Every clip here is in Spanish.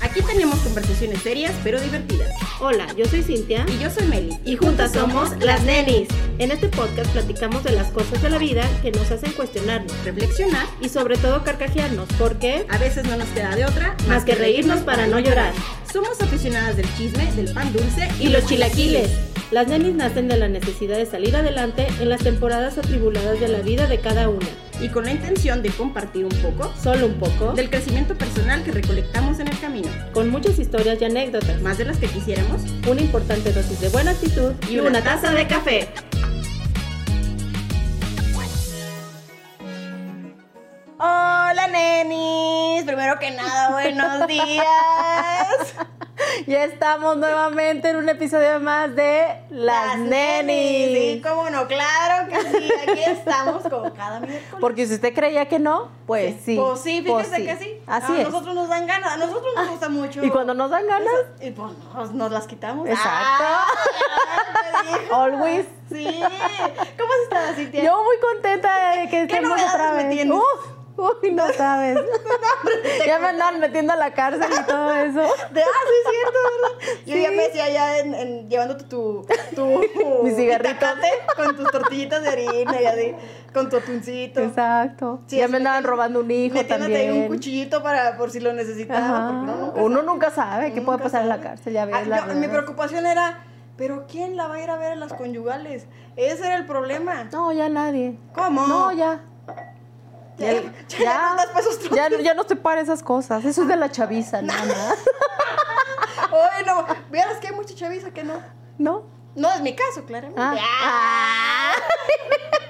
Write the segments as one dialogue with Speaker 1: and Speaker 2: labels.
Speaker 1: Aquí tenemos conversaciones serias pero divertidas.
Speaker 2: Hola, yo soy Cintia.
Speaker 1: Y yo soy Meli.
Speaker 2: Y juntas somos las Nenis. En este podcast platicamos de las cosas de la vida que nos hacen cuestionarnos,
Speaker 1: Reflexionar.
Speaker 2: y sobre todo carcajearnos, porque
Speaker 1: A veces no nos queda de otra
Speaker 2: más que reírnos para no llorar.
Speaker 1: Somos aficionadas del chisme, del pan dulce
Speaker 2: Y los chilaquiles. Las nenis nacen de la necesidad de salir adelante en las temporadas atribuladas de la vida de cada una.
Speaker 1: Y con la intención de compartir un poco
Speaker 2: Solo un poco,
Speaker 1: del crecimiento personal que recolectamos en el camino.
Speaker 2: con muchas historias y anécdotas,
Speaker 1: Más de las que quisiéramos.
Speaker 2: una importante dosis de buena actitud y, una taza de café.
Speaker 1: Hola nenis. Primero que nada, buenos días.
Speaker 2: Ya estamos nuevamente en un episodio más de Las, Nenis.
Speaker 1: Sí, cómo no, claro que sí. Aquí estamos como cada miércoles.
Speaker 2: Porque si usted creía que no, pues sí.
Speaker 1: Pues sí,
Speaker 2: pues
Speaker 1: fíjese
Speaker 2: sí.
Speaker 1: que sí.
Speaker 2: Así
Speaker 1: a
Speaker 2: es.
Speaker 1: nosotros nos dan ganas, a nosotros nos gusta mucho.
Speaker 2: Y cuando nos dan ganas,
Speaker 1: Y pues nos, nos las quitamos.
Speaker 2: Exacto.
Speaker 1: Ah,
Speaker 2: always.
Speaker 1: Sí. ¿Cómo has estado, Cintia?
Speaker 2: Yo muy contenta de que
Speaker 1: ¿Qué
Speaker 2: estemos otra
Speaker 1: me
Speaker 2: vez.
Speaker 1: tienes?
Speaker 2: Uf, uy, no sabes. ya me andaban metiendo a la cárcel y todo eso.
Speaker 1: De, ah, sí, es cierto, ¿verdad? Yo
Speaker 2: Sí.
Speaker 1: ya me decía ya en, en- llevándote tu, tu
Speaker 2: Mi cigarrito.
Speaker 1: con tus tortillitas de harina y así, con tu atuncito.
Speaker 2: Exacto.
Speaker 1: Sí,
Speaker 2: ya me andaban robando un hijo
Speaker 1: Metiéndote ahí
Speaker 2: también.
Speaker 1: un cuchillito para por si lo necesitaba. Uno nunca
Speaker 2: Uno
Speaker 1: sabe.
Speaker 2: nunca sabe qué puede pasar en la cárcel, ya ves.
Speaker 1: Ah,
Speaker 2: la
Speaker 1: yo- mi preocupación era, ¿pero quién la va a ir a ver a las conyugales? Ese era el problema.
Speaker 2: No, ya nadie.
Speaker 1: ¿Cómo?
Speaker 2: No, ya.
Speaker 1: Ya, ya, ya no pa' esos
Speaker 2: ya, ya no estoy para esas cosas. Eso es de la chaviza, nada más.
Speaker 1: Oye, no, vieras que hay mucha chaviza que no.
Speaker 2: ¿No?
Speaker 1: No es mi caso, claramente.
Speaker 2: Ah.
Speaker 1: Ah.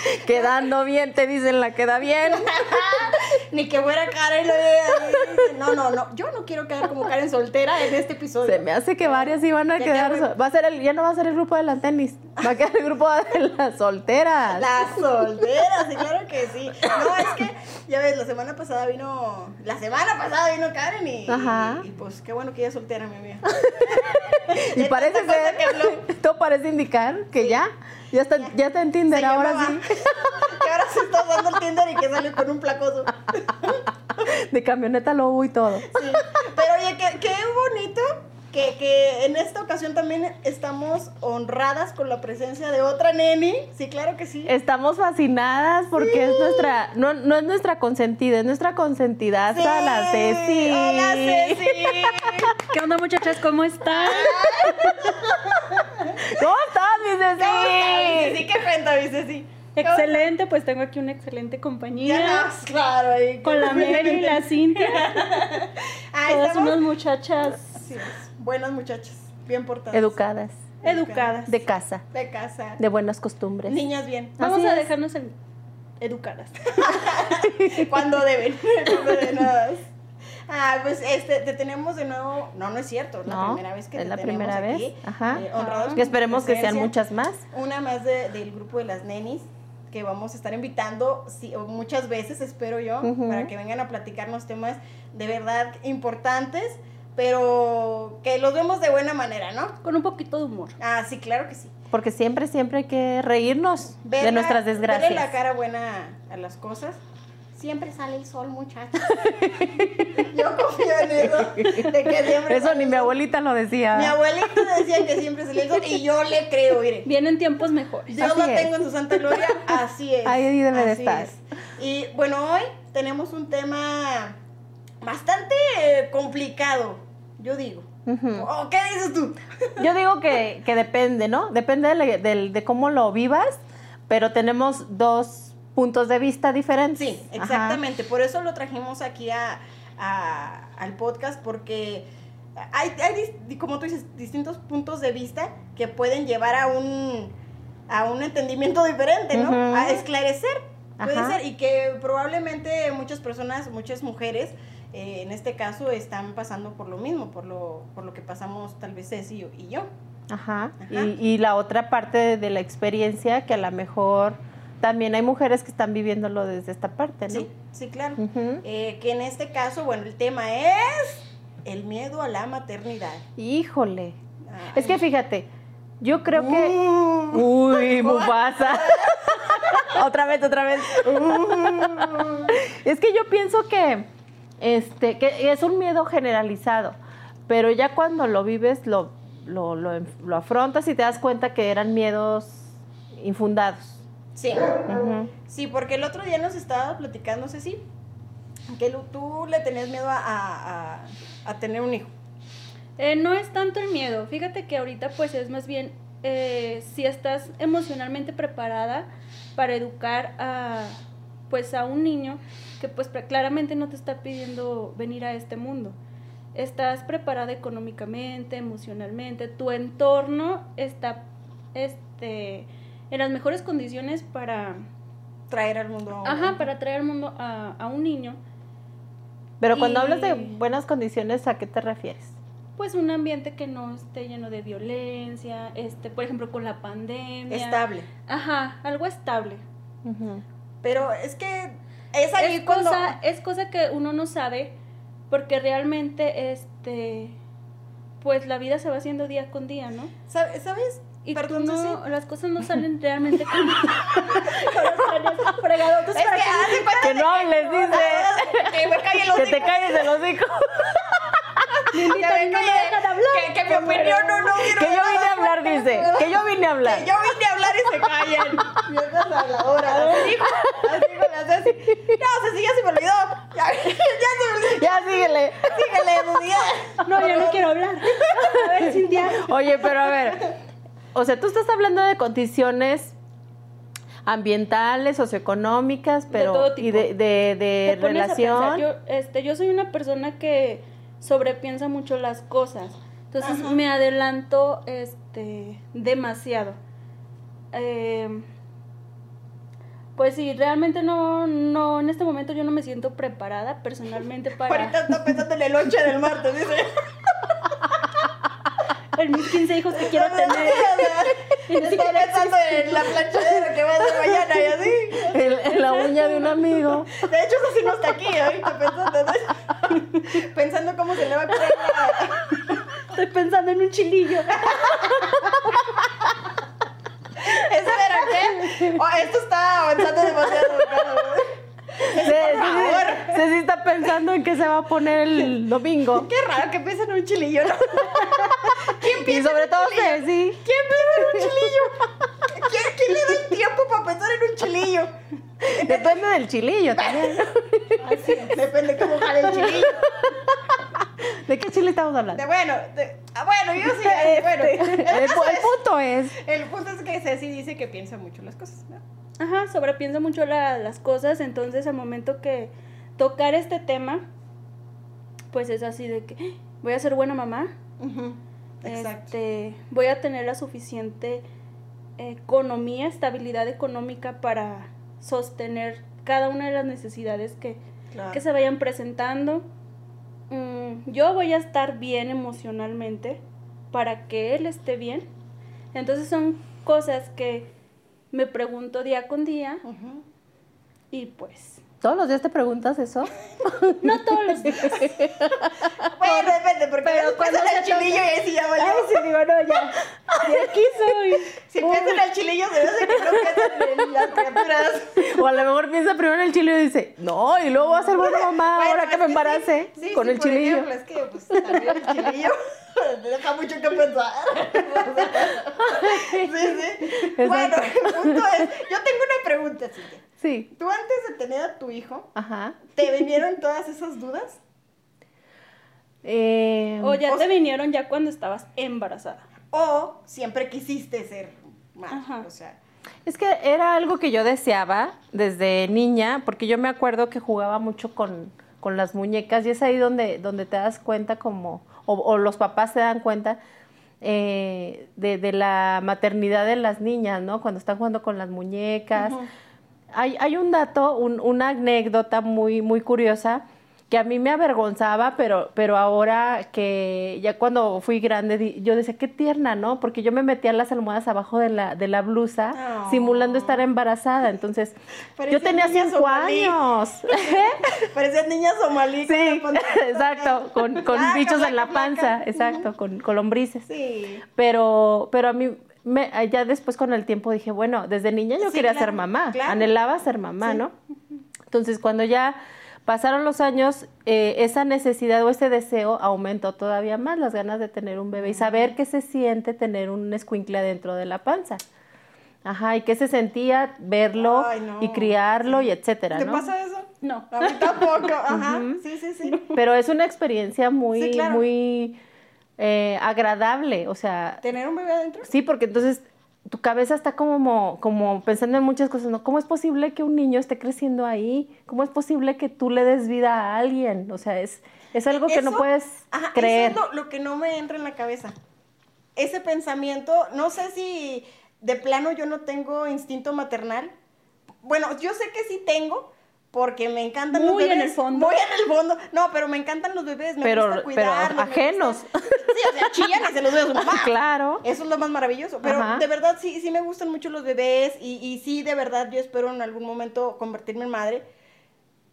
Speaker 2: Quedando bien, te dicen la queda bien.
Speaker 1: Ni que fuera Karen. No, no, no. Yo no quiero quedar como Karen soltera en este episodio.
Speaker 2: Se me hace que varias iban a
Speaker 1: Ya
Speaker 2: quedar. Va a ser el, ya no va a ser el grupo de las tenis. Va a quedar el grupo de las solteras.
Speaker 1: Las solteras, sí, claro que sí. No, es que, ya ves, la semana pasada vino. La semana pasada vino Karen y.
Speaker 2: Ajá.
Speaker 1: Y, pues qué bueno que ella es soltera, mi amiga.
Speaker 2: Y parece ser, todo parece indicar que ya, ya está, ya está en Tinder
Speaker 1: Se
Speaker 2: ahora
Speaker 1: llamaba.
Speaker 2: sí.
Speaker 1: Que ahora se está usando el Tinder y que salió con un placoso.
Speaker 2: De camioneta lobo y todo.
Speaker 1: Sí. Pero oye, qué, qué bonito que, que en esta ocasión también estamos honradas con la presencia de otra neni. Sí, claro que sí.
Speaker 2: Estamos fascinadas porque es nuestra, no, no es nuestra consentida, es nuestra consentidaza,
Speaker 1: Sí.
Speaker 2: la Ceci.
Speaker 1: Hola, Ceci.
Speaker 3: ¿Qué onda muchachas? ¿Cómo están?
Speaker 2: ¿Cómo estás, mi
Speaker 1: ¿Cómo estás, mi
Speaker 2: Ceci?
Speaker 1: Ceci? ¿Qué cuenta, mi Ceci?
Speaker 3: Excelente, pues tengo aquí una excelente
Speaker 1: Ya
Speaker 3: compañía.
Speaker 1: nos, claro, ahí.
Speaker 3: Con la Mary y la Cintia.
Speaker 1: Ahí
Speaker 3: Todas
Speaker 1: estamos.
Speaker 3: unas muchachas
Speaker 1: Sí, buenas muchachas, bien portadas.
Speaker 2: Educadas,
Speaker 3: educadas.
Speaker 2: de casa,
Speaker 1: De casa.
Speaker 2: de buenas costumbres.
Speaker 1: Niñas bien.
Speaker 3: Vamos
Speaker 2: Así
Speaker 3: a
Speaker 2: es.
Speaker 3: dejarnos en- educadas.
Speaker 1: Cuando deben. Cuando deben. Ah, pues este, te tenemos de nuevo. No, no es cierto. Es la
Speaker 2: No,
Speaker 1: primera vez que
Speaker 2: es
Speaker 1: te
Speaker 2: la
Speaker 1: tenemos
Speaker 2: primera vez.
Speaker 1: aquí,
Speaker 2: Ajá.
Speaker 1: eh, honrados
Speaker 2: Y
Speaker 1: con
Speaker 2: esperemos que sean muchas más.
Speaker 1: Una más de- del grupo de las nenis que vamos a estar invitando sí, o muchas veces, espero yo, para que vengan a platicarnos temas de verdad importantes, pero que los vemos de buena manera, ¿no?
Speaker 3: Con un poquito de humor.
Speaker 1: Ah, sí, claro que sí.
Speaker 2: Porque siempre, siempre hay que reírnos de nuestras
Speaker 1: verle
Speaker 2: desgracias.
Speaker 1: la cara buena a las cosas. Siempre sale el sol, muchachos. Yo confío en eso. De que siempre
Speaker 2: Eso ni mi abuelita lo decía.
Speaker 1: Mi abuelita decía que siempre salía el sol y yo le creo, mire.
Speaker 3: Vienen tiempos mejores.
Speaker 2: Así
Speaker 1: la
Speaker 2: es.
Speaker 1: tengo en su santa gloria, así es.
Speaker 2: Ahí debe de
Speaker 1: así
Speaker 2: estar.
Speaker 1: es. Y bueno, hoy tenemos un tema bastante complicado, yo digo.
Speaker 2: Ujú.
Speaker 1: ¿O ¿Qué dices tú?
Speaker 2: Yo digo que, que depende, ¿no? Depende de, de- de cómo lo vivas, pero tenemos dos puntos de vista diferentes.
Speaker 1: Sí,
Speaker 2: Ajá.
Speaker 1: exactamente. Por eso lo trajimos aquí a, a- al podcast, porque hay, hay como tú dices, distintos puntos de vista que pueden llevar a un, a un entendimiento diferente, ¿no? A esclarecer, puede
Speaker 2: Ajá.
Speaker 1: ser, y que probablemente muchas personas, muchas mujeres, eh, en este caso, están pasando por lo mismo, por lo, por lo que pasamos tal vez Ceci y yo.
Speaker 2: Ajá.
Speaker 1: Ajá.
Speaker 2: Y, y la otra parte de la experiencia que a lo mejor también hay mujeres que están viviéndolo desde esta parte, ¿no?
Speaker 1: Sí, sí, claro. Eh, que en este caso, bueno, el tema es el miedo a la maternidad.
Speaker 2: Híjole.
Speaker 1: Ay.
Speaker 2: Es que fíjate, yo creo
Speaker 1: Uh.
Speaker 2: que... Uy, Mufasa. otra vez, otra vez. es que yo pienso que este, que es un miedo generalizado, pero ya cuando lo vives lo, lo, lo, lo afrontas y te das cuenta que eran miedos infundados.
Speaker 1: Sí. Sí, porque el otro día nos estaba platicando, Ceci, que tú le tenías miedo a, a- a- tener un hijo.
Speaker 3: Eh, no es tanto el miedo. Fíjate que ahorita pues es más bien eh, si estás emocionalmente preparada para educar a pues a un niño que pues claramente no te está pidiendo venir a este mundo. Estás preparada económicamente, emocionalmente, tu entorno está este en las mejores condiciones para
Speaker 1: Traer al mundo. a un-
Speaker 3: ajá, para traer al mundo a, a un niño.
Speaker 2: Pero cuando
Speaker 3: Y-
Speaker 2: hablas de buenas condiciones, ¿a qué te refieres?
Speaker 3: pues un ambiente que no esté lleno de violencia, este, por ejemplo, con la pandemia.
Speaker 1: Estable.
Speaker 3: Ajá, algo estable.
Speaker 2: Ujú.
Speaker 1: Pero es que es ahí
Speaker 3: Es
Speaker 1: cuando.
Speaker 3: cosa, es cosa que uno no sabe porque realmente este pues la vida se va haciendo día con día, ¿no?
Speaker 1: ¿Sabes?
Speaker 3: Y
Speaker 1: Perdón,
Speaker 3: tú no,
Speaker 1: Ceci.
Speaker 3: las cosas no salen realmente como con los planes fregados.
Speaker 1: Es que hace cuenta
Speaker 2: Que no hables, dice.
Speaker 1: que me cae el
Speaker 2: Que te calles el hocico.
Speaker 1: Que me
Speaker 3: no me dejan hablar.
Speaker 1: Que, que mi opinión no, no quiero
Speaker 2: Que yo vine a hablar, dice. Que yo vine a hablar.
Speaker 1: Que yo vine a hablar y se callan. Viejas habladoras. Así dijo, así dijo la Ceci. No, Ceci, ya se me olvidó. Ya, ya se me olvidó.
Speaker 2: Ya síguele.
Speaker 1: Síguele, Lucía.
Speaker 3: No, ya no quiero hablar. A ver, Cintia.
Speaker 2: Oye, pero a ver. O sea, tú estás hablando de condiciones ambientales, socioeconómicas, pero
Speaker 3: todo tipo.
Speaker 2: y de, de, de
Speaker 3: Te pones a
Speaker 2: relación.
Speaker 3: Yo, este, yo soy una persona que sobrepiensa mucho las cosas. Entonces
Speaker 1: Ajá.
Speaker 3: me adelanto este, demasiado. Eh, pues sí, realmente no, no, en este momento yo no me siento preparada personalmente para
Speaker 1: Ahorita está pensando en el 8 del martes, dice.
Speaker 3: en mis 15 hijos que quiero tener. Y siquiera
Speaker 1: pensando en la planchadera que va a hacer mañana y así.
Speaker 2: En, en la uña de un amigo.
Speaker 1: De hecho, eso sí no está aquí ahorita pensando, cómo se le va a poner la...
Speaker 3: Estoy pensando en un chilillo.
Speaker 1: Espera, ¿qué? Oh, esto está avanzando demasiado.
Speaker 2: Sí, sí, sí, sí está pensando en qué se va a poner el domingo.
Speaker 1: Qué raro que piensen en un chilillo, ¿no? ¿Quién
Speaker 2: Y sobre todo
Speaker 1: chilillo?
Speaker 2: Ceci.
Speaker 1: ¿Quién piensa en un chilillo? ¿Quién, quién le da el tiempo para pensar en un chilillo?
Speaker 2: Depende del chilillo también.
Speaker 1: Así es, depende cómo jale el chilillo.
Speaker 2: ¿De qué chile estamos
Speaker 1: De,
Speaker 2: hablando?
Speaker 1: bueno, de- ah, bueno, yo sí, eh, bueno.
Speaker 2: El, punto es.
Speaker 1: el punto es que Ceci dice que piensa mucho las cosas, ¿no?
Speaker 3: Ajá, sobrepienso mucho la- las cosas, entonces al momento que tocar este tema, pues es así de que "Ah, voy a ser buena mamá,
Speaker 1: Exacto.
Speaker 3: este, voy a tener la suficiente economía, estabilidad económica para sostener cada una de las necesidades que,
Speaker 1: Claro.
Speaker 3: que se vayan presentando. Mm, yo voy a estar bien emocionalmente para que él esté bien. Entonces son cosas que me pregunto día con día y pues
Speaker 2: ¿Todos los días te preguntas eso?
Speaker 3: no todos los días.
Speaker 1: Bueno, depende, porque
Speaker 3: pero cuando
Speaker 1: el chilillo y ahí sí ya valió.
Speaker 3: Ay, sí, digo, no, ya. De aquí soy.
Speaker 1: Si piensa en el chilillo, se me hace que no piensa en las criaturas.
Speaker 2: O a lo mejor piensa primero en el chilillo y dice, no, y luego va a ser buena mamá
Speaker 1: Bueno,
Speaker 2: ahora que me
Speaker 1: sí,
Speaker 2: embarace
Speaker 1: sí,
Speaker 2: con
Speaker 1: sí,
Speaker 2: el
Speaker 1: por
Speaker 2: chilillo.
Speaker 1: ejemplo, es que, pues, también el chilillo deja mucho que pensar. sí, sí. Bueno, el punto es, yo tengo una pregunta, Cintia.
Speaker 2: Sí.
Speaker 1: ¿Tú antes de tener a tu hijo,
Speaker 2: Ajá.
Speaker 1: te vinieron todas esas dudas?
Speaker 2: Eh,
Speaker 3: O ya
Speaker 1: O
Speaker 3: te vinieron ya cuando estabas embarazada.
Speaker 1: ¿O siempre quisiste ser madre?
Speaker 3: Ajá.
Speaker 1: O sea,
Speaker 2: Es que era algo que yo deseaba desde niña, porque yo me acuerdo que jugaba mucho con, con las muñecas y es ahí donde, donde te das cuenta como, o, o los papás se dan cuenta eh, de, de la maternidad de las niñas, ¿no? Cuando están jugando con las muñecas. Hay, hay un dato, un- una anécdota muy, muy curiosa que a mí me avergonzaba, pero, pero ahora que ya cuando fui grande, yo decía, qué tierna, ¿no? Porque yo me metía las almohadas abajo de la, de la blusa,
Speaker 1: Oh.
Speaker 2: simulando estar embarazada. Entonces, yo tenía cinco
Speaker 1: somalí.
Speaker 2: años.
Speaker 1: parecías niña somalí.
Speaker 2: sí, exacto, con, con
Speaker 1: Blanca,
Speaker 2: bichos en la panza, exacto, con, con lombrices.
Speaker 1: Sí.
Speaker 2: Pero, pero a mí, me, ya después con el tiempo dije, bueno, desde niña yo
Speaker 1: Sí,
Speaker 2: quería
Speaker 1: claro,
Speaker 2: ser mamá,
Speaker 1: claro.
Speaker 2: anhelaba ser mamá,
Speaker 1: Sí.
Speaker 2: ¿no? Entonces, cuando ya pasaron los años, eh, esa necesidad o ese deseo aumentó todavía más, las ganas de tener un bebé y saber qué se siente tener un escuincle dentro de la panza. Ajá, y qué se sentía verlo
Speaker 1: Ay, no.
Speaker 2: y criarlo y etcétera,
Speaker 1: ¿Te
Speaker 2: ¿no?
Speaker 1: pasa eso?
Speaker 3: No.
Speaker 1: A mí tampoco. Ajá. Sí, sí, sí.
Speaker 2: Pero es una experiencia muy,
Speaker 1: Sí, claro.
Speaker 2: muy eh, agradable, o sea,
Speaker 1: ¿Tener un bebé adentro?
Speaker 2: Sí, porque entonces tu cabeza está como, como pensando en muchas cosas, ¿no? ¿Cómo es posible que un niño esté creciendo ahí? ¿Cómo es posible que tú le des vida a alguien? O sea, es, es algo que no
Speaker 1: Eso-
Speaker 2: puedes
Speaker 1: Ajá,
Speaker 2: creer.
Speaker 1: Eso es lo, lo que no me entra en la cabeza. Ese pensamiento, no sé si de plano yo no tengo instinto maternal. Bueno, yo sé que sí tengo, porque me encantan los
Speaker 3: Muy
Speaker 1: bebés.
Speaker 3: en el fondo.
Speaker 1: Muy en el fondo. No, pero me encantan los bebés, me
Speaker 2: Pero-
Speaker 1: gusta cuidarlos.
Speaker 2: ajenos.
Speaker 1: gusta- Sí, o sea, chillan y se los veo a su mamá.
Speaker 2: Claro.
Speaker 1: Eso es lo más maravilloso. Pero
Speaker 2: Ajá.
Speaker 1: de verdad sí, sí me gustan mucho los bebés y, y sí, de verdad yo espero en algún momento convertirme en madre.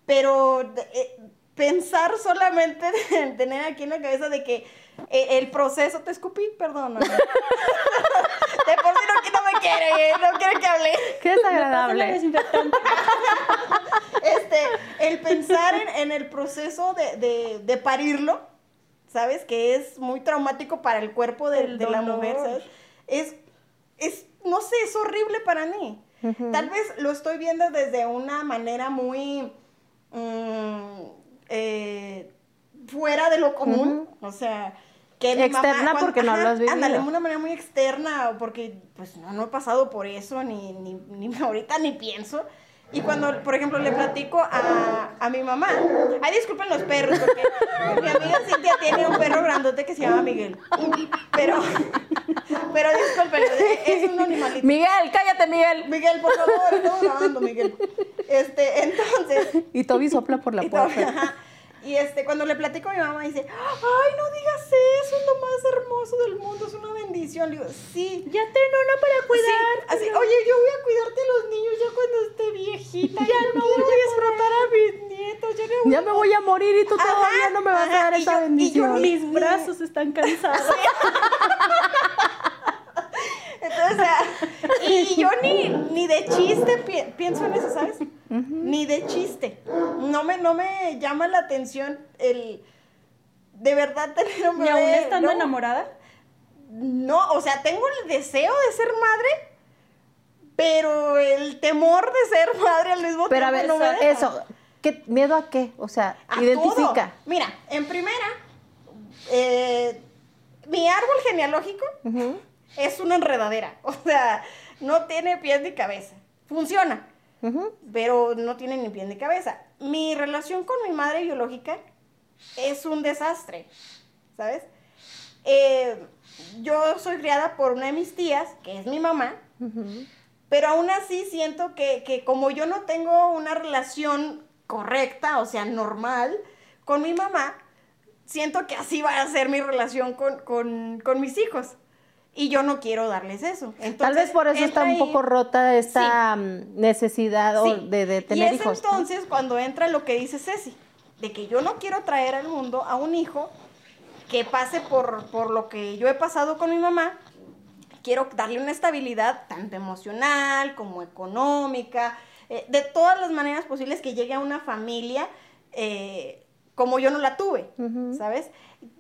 Speaker 1: Pero eh, pensar solamente en tener aquí en la cabeza de que eh, el proceso, te escupí, perdón. de por sí no, quiere, no quiere que hable.
Speaker 2: Qué desagradable.
Speaker 1: Este, el pensar en, en el proceso de, de- de parirlo, ¿sabes? Que es muy traumático para el cuerpo de,
Speaker 3: El
Speaker 1: de la mujer, ¿sabes? Es, es, no sé, es horrible para mí. Tal vez lo estoy viendo desde una manera muy mm, eh, fuera de lo común, o sea... Que mi
Speaker 2: Externa porque no lo has vivido.
Speaker 1: Ándale, una manera muy externa, porque pues no, no he pasado por eso, ni, ni, ni ahorita ni pienso. Y cuando, por ejemplo, le platico a, a mi mamá, ay, disculpen los perros, porque mi amiga Cintia tiene un perro grandote que se llama Miguel. Pero, pero disculpen, es un animalito.
Speaker 2: Miguel, cállate, Miguel.
Speaker 1: Miguel, por favor, estamos grabando, Miguel. Este, entonces,
Speaker 2: Y Toby sopla por la puerta.
Speaker 1: ajá. Y, este, cuando le platico a mi mamá, dice, ay, no digas eso, es lo más hermoso del mundo, es una bendición. Le digo, sí.
Speaker 3: Ya ten uno para cuidar.
Speaker 1: Sí, así, oye, yo voy a cuidarte a los niños ya cuando esté viejita. Ya no voy a disfrutar a mis nietos. Ya, voy
Speaker 2: Ya me voy a morir y tú
Speaker 1: Ajá,
Speaker 2: todavía no me vas a dar esa
Speaker 1: yo- y yo
Speaker 2: bendición.
Speaker 1: ni-
Speaker 3: Mis brazos están cansados.
Speaker 1: Entonces, o sea, y, y yo ni, ni de chiste pi- pienso en eso, ¿sabes? Ni de chiste. No me, no me llama la atención el de verdad tener un
Speaker 3: ¿Y aún
Speaker 1: bebé,
Speaker 3: estando
Speaker 1: ¿no?
Speaker 3: enamorada?
Speaker 1: No, o sea, tengo el deseo de ser madre, pero el temor de ser madre al mismo
Speaker 2: Pero a
Speaker 1: tiempo
Speaker 2: ver,
Speaker 1: no me deja.
Speaker 2: eso, ¿qué, ¿miedo a qué? O sea,
Speaker 1: A
Speaker 2: identifica.
Speaker 1: todo. Mira, en primera, eh, mi árbol genealógico es una enredadera. O sea, no tiene pies ni cabeza. Funciona, Pero no tiene ni pies ni cabeza. Mi relación con mi madre biológica es un desastre, ¿sabes? Eh, yo soy criada por una de mis tías, que es mi mamá, pero aún así siento que, que como yo no tengo una relación correcta, o sea, normal, con mi mamá, siento que así va a ser mi relación con, con- con mis hijos. Y yo no quiero darles eso.
Speaker 2: Tal
Speaker 1: Entonces,
Speaker 2: vez por eso está un poco rota esta mm, necesidad
Speaker 1: Sí.
Speaker 2: de, de
Speaker 1: y
Speaker 2: tener
Speaker 1: es
Speaker 2: hijos. ¿no?
Speaker 1: entonces cuando entra lo que dice Ceci, de que yo no quiero traer al mundo a un hijo que pase por, por lo que yo he pasado con mi mamá. Quiero darle una estabilidad tanto emocional como económica, eh, de todas las maneras posibles que llegue a una familia eh, como yo no la tuve. ¿sabes?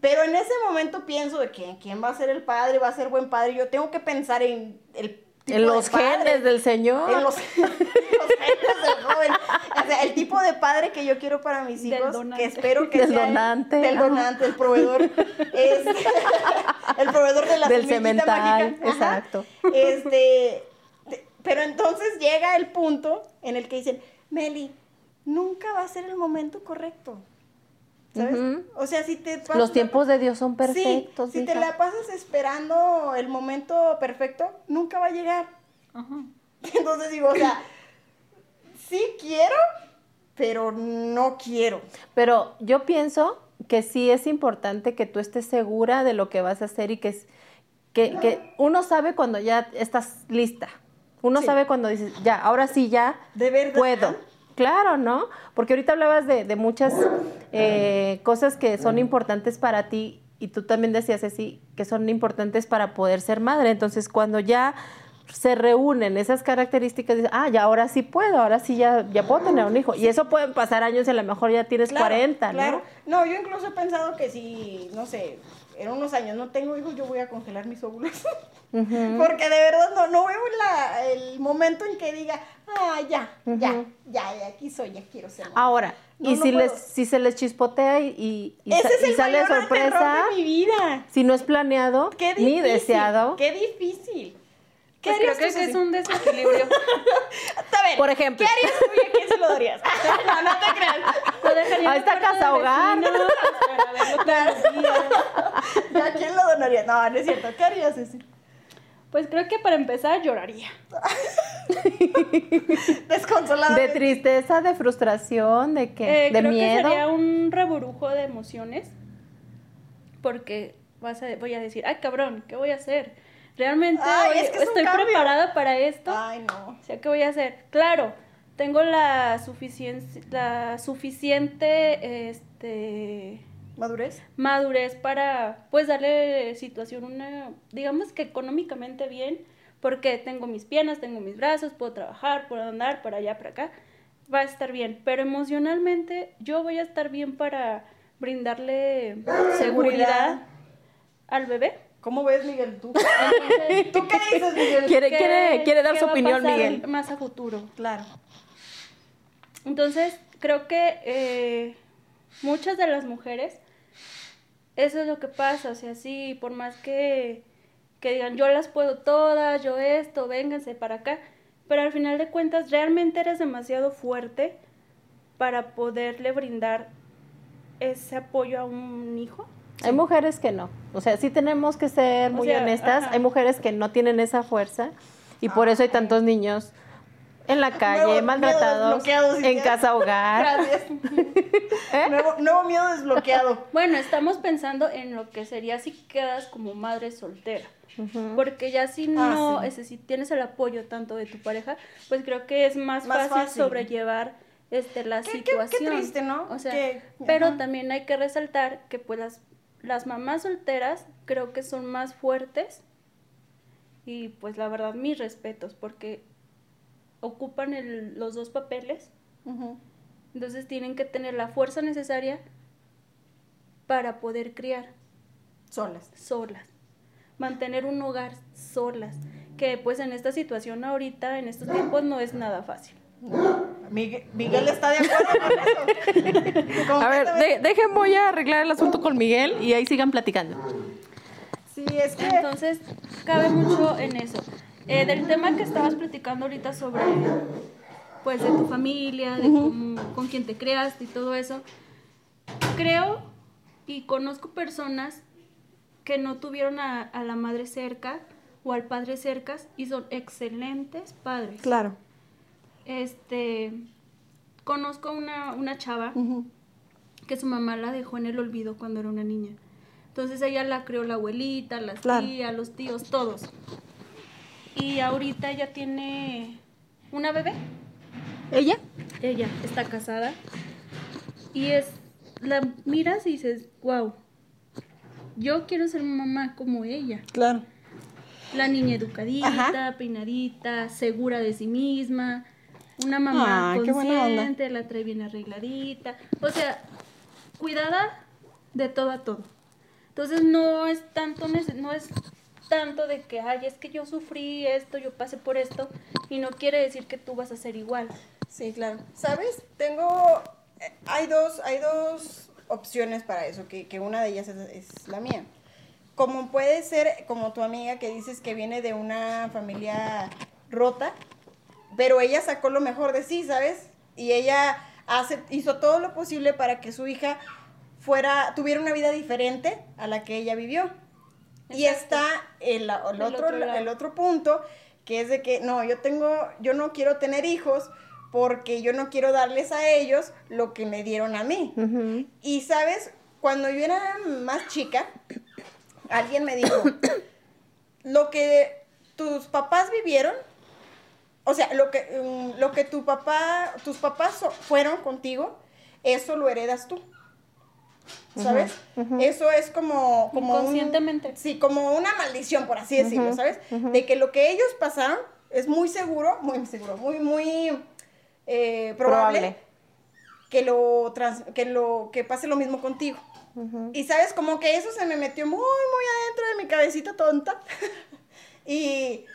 Speaker 1: Pero en ese momento pienso de que quién va a ser el padre, va a ser buen padre. Yo tengo que pensar en el tipo
Speaker 2: En
Speaker 1: de
Speaker 2: los
Speaker 1: padre.
Speaker 2: genes del Señor.
Speaker 1: En los, los genes del joven. O sea, el tipo de padre que yo quiero para mis
Speaker 3: Del
Speaker 1: hijos,
Speaker 3: donante.
Speaker 1: que espero que
Speaker 2: Del
Speaker 1: sea el-
Speaker 2: donante.
Speaker 1: del
Speaker 2: Ajá.
Speaker 1: donante, el proveedor, es el proveedor de la
Speaker 2: Del cemental, exacto.
Speaker 1: Este, te- pero entonces llega el punto en el que dicen, Meli, nunca va a ser el momento correcto. ¿Sabes? O sea, si te pasas
Speaker 2: Los
Speaker 1: la-
Speaker 2: tiempos de Dios son
Speaker 1: Sí,
Speaker 2: perfectos.
Speaker 1: si te la pasas esperando el momento perfecto, nunca va a llegar. Entonces digo, o sea, sí quiero, pero no quiero.
Speaker 2: Pero yo pienso que sí es importante que tú estés segura de lo que vas a hacer y que, que, que uno sabe cuando ya estás lista. Uno
Speaker 1: Sí.
Speaker 2: sabe cuando dices, ya, ahora sí ya
Speaker 1: ¿De verdad?
Speaker 2: puedo. Claro, ¿no? Porque ahorita hablabas de, de muchas eh, cosas que son importantes para ti y tú también decías así, que son importantes para poder ser madre. Entonces, cuando ya se reúnen esas características, dices, ah, ya ahora sí puedo, ahora sí ya, ya puedo tener un hijo. Y eso pueden pasar años y a lo mejor ya tienes
Speaker 1: Claro,
Speaker 2: 40,
Speaker 1: claro.
Speaker 2: ¿no?
Speaker 1: No, yo incluso he pensado que si, no sé, en unos años no tengo hijos, yo voy a congelar mis óvulos. Porque de verdad no, no veo la- el momento en que diga, ah, ya, ya, ya, ya, aquí soy, ya quiero ser. mamá".
Speaker 2: Ahora,
Speaker 1: No,
Speaker 2: y
Speaker 1: no
Speaker 2: si, les, si se les chispotea y, y,
Speaker 1: Ese es
Speaker 2: y
Speaker 1: el
Speaker 2: sale
Speaker 1: mayor
Speaker 2: sorpresa,
Speaker 1: de mi vida.
Speaker 2: si no es planeado
Speaker 1: Qué
Speaker 2: ni deseado.
Speaker 1: Qué difícil. ¿Qué
Speaker 3: Pues creo que, que es un desequilibrio.
Speaker 1: A ver,
Speaker 2: Por ejemplo.
Speaker 1: ¿Qué harías tú y a quién se lo darías? no, no te creas.
Speaker 3: Lo dejaría
Speaker 2: Ahí
Speaker 3: en
Speaker 2: está
Speaker 3: la puerta
Speaker 2: casa hogar.
Speaker 3: vecino, pues, para verlo todos los días.
Speaker 1: ¿A quién lo donarías? No, no es cierto. ¿Qué harías, Ceci?
Speaker 3: Pues creo que para empezar lloraría.
Speaker 1: Desconsolada.
Speaker 2: De tristeza, de frustración, de que,
Speaker 3: Eh,
Speaker 2: de
Speaker 3: creo
Speaker 2: miedo.
Speaker 3: que sería un reburujo de emociones. Porque vas a, voy a decir, ay cabrón, ¿qué voy a hacer? Realmente
Speaker 1: Ay,
Speaker 3: hoy
Speaker 1: es que es un
Speaker 3: estoy preparada para esto.
Speaker 1: Ay, no.
Speaker 3: O sea, ¿qué voy a hacer? Claro, tengo la suficiente, la suficiente este,
Speaker 1: ¿Madurez?
Speaker 3: madurez para pues darle situación una, digamos que económicamente bien, porque tengo mis piernas, tengo mis brazos, puedo trabajar, puedo andar para allá, para acá, va a estar bien, pero emocionalmente yo voy a estar bien para brindarle seguridad al bebé.
Speaker 1: ¿Cómo ves, Miguel? ¿Tú?
Speaker 3: Entonces,
Speaker 1: ¿Tú qué dices, Miguel?
Speaker 2: Quiere,
Speaker 3: ¿qué-
Speaker 2: quiere, quiere dar
Speaker 3: qué
Speaker 2: su opinión,
Speaker 3: pasar
Speaker 2: Miguel.
Speaker 3: Más a futuro.
Speaker 1: Claro.
Speaker 3: Entonces, creo que eh, muchas de las mujeres, eso es lo que pasa, o sea, sí, por más que, que digan, yo las puedo todas, yo esto, vénganse para acá, pero al final de cuentas, realmente eres demasiado fuerte para poderle brindar ese apoyo a un hijo.
Speaker 2: Hay mujeres que no. O sea, sí tenemos que ser
Speaker 3: O
Speaker 2: muy
Speaker 3: sea,
Speaker 2: honestas.
Speaker 3: ajá.
Speaker 2: Hay mujeres que no tienen esa fuerza y por eso hay tantos niños en la calle,
Speaker 1: Nuevo
Speaker 2: maltratados, en casa hogar.
Speaker 1: Gracias.
Speaker 2: ¿Eh?
Speaker 1: nuevo, nuevo miedo desbloqueado.
Speaker 3: Bueno, estamos pensando en lo que sería si quedas como madre soltera. Porque ya si
Speaker 1: Ah,
Speaker 3: no,
Speaker 1: sí.
Speaker 3: ese, si tienes el apoyo tanto de tu pareja, pues creo que es más,
Speaker 1: Más
Speaker 3: fácil,
Speaker 1: fácil.
Speaker 3: sobrellevar este la
Speaker 1: Qué- qué- qué
Speaker 3: situación.
Speaker 1: triste, ¿no?
Speaker 3: O sea, pero también hay que resaltar que pues las, las mamás solteras creo que son más fuertes y pues la verdad mis respetos porque ocupan el- los dos papeles, entonces tienen que tener la fuerza necesaria para poder criar
Speaker 1: Solas.
Speaker 3: solas, mantener un hogar solas, que pues en esta situación ahorita, en estos tiempos, no es nada fácil.
Speaker 1: Miguel, Miguel está de acuerdo con eso.
Speaker 2: A ver, de- dejen, voy a arreglar el asunto con Miguel y ahí sigan platicando.
Speaker 1: Sí, es que.
Speaker 3: Entonces, cabe mucho en eso. Eh, del tema que estabas platicando ahorita sobre, pues, de tu familia, de cómo- con quién te creaste y todo eso, creo y conozco personas que no tuvieron a, a la madre cerca o al padre cerca y son excelentes padres.
Speaker 1: Claro.
Speaker 3: Este, conozco una, una chava que su mamá la dejó en el olvido cuando era una niña. Entonces ella la crió la abuelita, las
Speaker 1: Claro.
Speaker 3: tías, los tíos, todos. Y ahorita ella tiene una bebé.
Speaker 1: ¿Ella?
Speaker 3: Ella está casada. Y es, la miras y dices, wow, yo quiero ser mamá como ella.
Speaker 1: Claro.
Speaker 3: La niña educadita,
Speaker 1: Ajá.
Speaker 3: peinadita, segura de sí misma, una mamá
Speaker 1: onda.
Speaker 3: consciente, la trae bien arregladita, o sea, cuidada de todo a todo. Entonces no es tanto no es tanto de que ay, es que yo sufrí esto, yo pasé por esto y no quiere decir que tú vas a ser igual.
Speaker 1: Sí, claro. ¿Sabes? Tengo. eh, Hay dos, hay dos opciones para eso, que, que una de ellas es, es la mía. Como puede ser, como tu amiga que dices que viene de una familia rota, pero ella sacó lo mejor de sí, ¿sabes? Y ella hace, hizo todo lo posible para que su hija fuera, tuviera una vida diferente a la que ella vivió. Y está el, el
Speaker 3: El
Speaker 1: otro, el otro punto, que es de que no, yo tengo, yo no quiero tener hijos porque yo no quiero darles a ellos lo que me dieron a mí. Y sabes, cuando yo era más chica, alguien me dijo, lo que tus papás vivieron, o sea, lo que, mm, lo que tu papá, tus papás so- fueron contigo, eso lo heredas tú. ¿Sabes? Eso es como... como un-
Speaker 3: Inconscientemente.
Speaker 1: sí, como una maldición, por así decirlo, ¿sabes? De que lo que ellos pasaron es muy seguro, muy seguro, muy, muy eh, probable,
Speaker 2: Probable.
Speaker 1: Que, lo trans- que lo que pase lo mismo contigo. Y sabes, como que eso se me metió muy, muy adentro de mi cabecita tonta. y